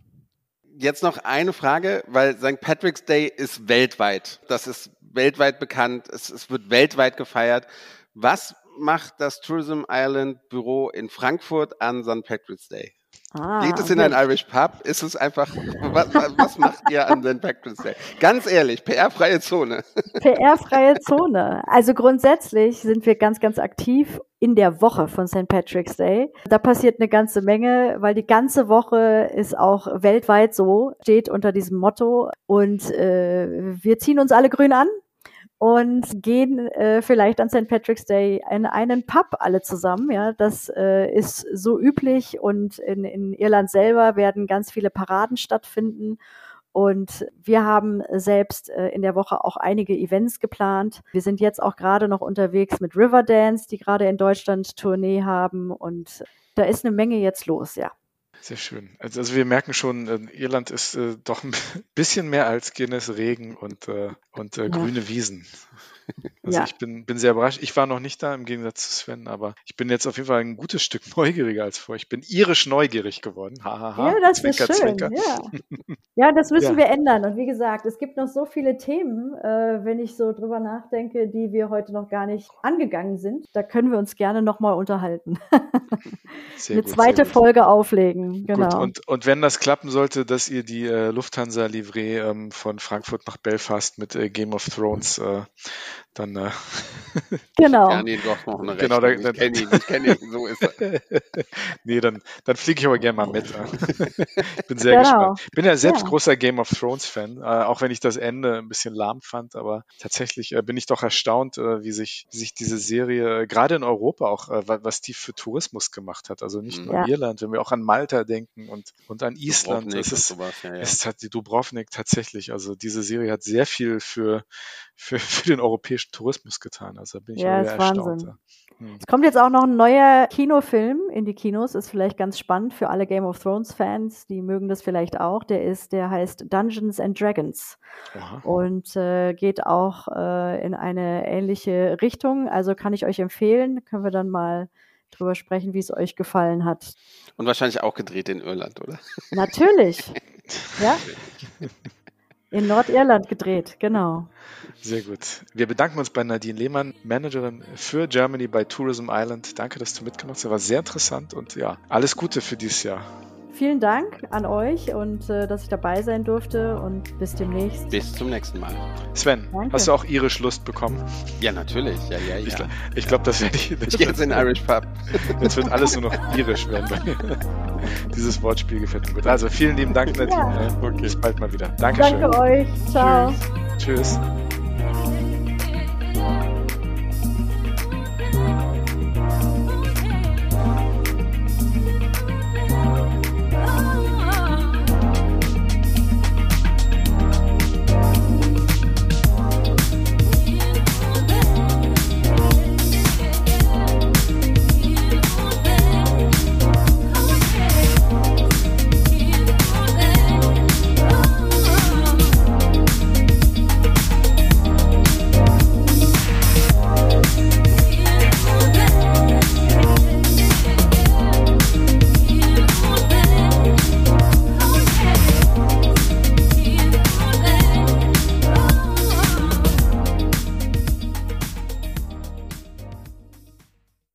Jetzt noch eine Frage, weil St. Patrick's Day ist weltweit. Das ist weltweit bekannt. Es, es wird weltweit gefeiert. Was macht das Tourism Island Büro in Frankfurt an St. Patrick's Day? Ah, Geht es in ein Irish Pub? Ist es einfach, was, was macht ihr an St. Patrick's Day? Ganz ehrlich, PR-freie Zone. PR-freie Zone. Also grundsätzlich sind wir ganz, ganz aktiv in der Woche von St. Patrick's Day. Da passiert eine ganze Menge, weil die ganze Woche ist auch weltweit so, steht unter diesem Motto. Und äh, wir ziehen uns alle grün an und gehen äh, vielleicht an St. Patrick's Day in einen Pub alle zusammen. Ja, das äh, ist so üblich und in, in Irland selber werden ganz viele Paraden stattfinden. Und wir haben selbst äh, in der Woche auch einige Events geplant. Wir sind jetzt auch gerade noch unterwegs mit Riverdance, die gerade in Deutschland Tournee haben. Und da ist eine Menge jetzt los, ja. Sehr schön. Also, also wir merken schon, äh, Irland ist äh, doch ein bisschen mehr als Guinness, Regen und, äh, und äh, grüne Wiesen. Also ja. ich bin, bin sehr überrascht. Ich war noch nicht da im Gegensatz zu Sven, aber ich bin jetzt auf jeden Fall ein gutes Stück neugieriger als vorher. Ich bin irisch neugierig geworden. Ha, ha, ha. Ja, das ist schön. Zwinker. Ja. ja, das müssen ja. wir ändern. Und wie gesagt, es gibt noch so viele Themen, äh, wenn ich so drüber nachdenke, die wir heute noch gar nicht angegangen sind. Da können wir uns gerne nochmal unterhalten. Eine gut, zweite Folge auflegen. Genau. Gut. Und, und wenn das klappen sollte, dass ihr die äh, Lufthansa-Livree ähm, von Frankfurt nach Belfast mit äh, Game of Thrones äh, dann äh, genau. Ja, nee, doch noch eine genau, Rechnung. ich kenne ihn, ich kenne ihn, so ist er. nee, dann, dann fliege ich aber gerne mal mit. ich bin sehr genau. gespannt. Ich bin ja selbst ja. großer Game of Thrones Fan, äh, auch wenn ich das Ende ein bisschen lahm fand, aber tatsächlich äh, bin ich doch erstaunt, äh, wie sich, wie sich diese Serie äh, gerade in Europa auch, äh, was die für Tourismus gemacht hat. Also nicht mhm. nur ja. Irland, wenn wir auch an Malta denken und, und an Island. Es ist, sowas, ja, ja. es hat die Dubrovnik tatsächlich, also diese Serie hat sehr viel für, für, für den europäischen Tourismus getan. Also bin ich ja, ist erstaunt. Hm. Es kommt jetzt auch noch ein neuer Kinofilm in die Kinos, ist vielleicht ganz spannend für alle Game of Thrones Fans, die mögen das vielleicht auch. Der ist, der heißt Dungeons and Dragons Aha. und äh, geht auch äh, in eine ähnliche Richtung. Also kann ich euch empfehlen. Können wir dann mal drüber sprechen, wie es euch gefallen hat. Und wahrscheinlich auch gedreht in Irland, oder? Natürlich. ja. In Nordirland gedreht, genau. Sehr gut. Wir bedanken uns bei Nadine Lehmann, Managerin für Germany bei Tourism Island. Danke, dass du mitgemacht hast. War sehr interessant und ja, alles Gute für dieses Jahr. Vielen Dank an euch und äh, dass ich dabei sein durfte und bis demnächst. Bis zum nächsten Mal. Sven, Danke. hast du auch irisch Lust bekommen? Ja, natürlich. Ja, ja, ja. Ich, ich glaube, das werde ich. Ich gehe jetzt in den Irish Pub. Jetzt wird alles nur noch irisch werden. Dieses Wortspiel gefällt mir gut. Also vielen lieben Dank, Nadine. Ja. Okay. Bis bald mal wieder. Dankeschön. Danke euch. Ciao. Tschüss. Tschüss.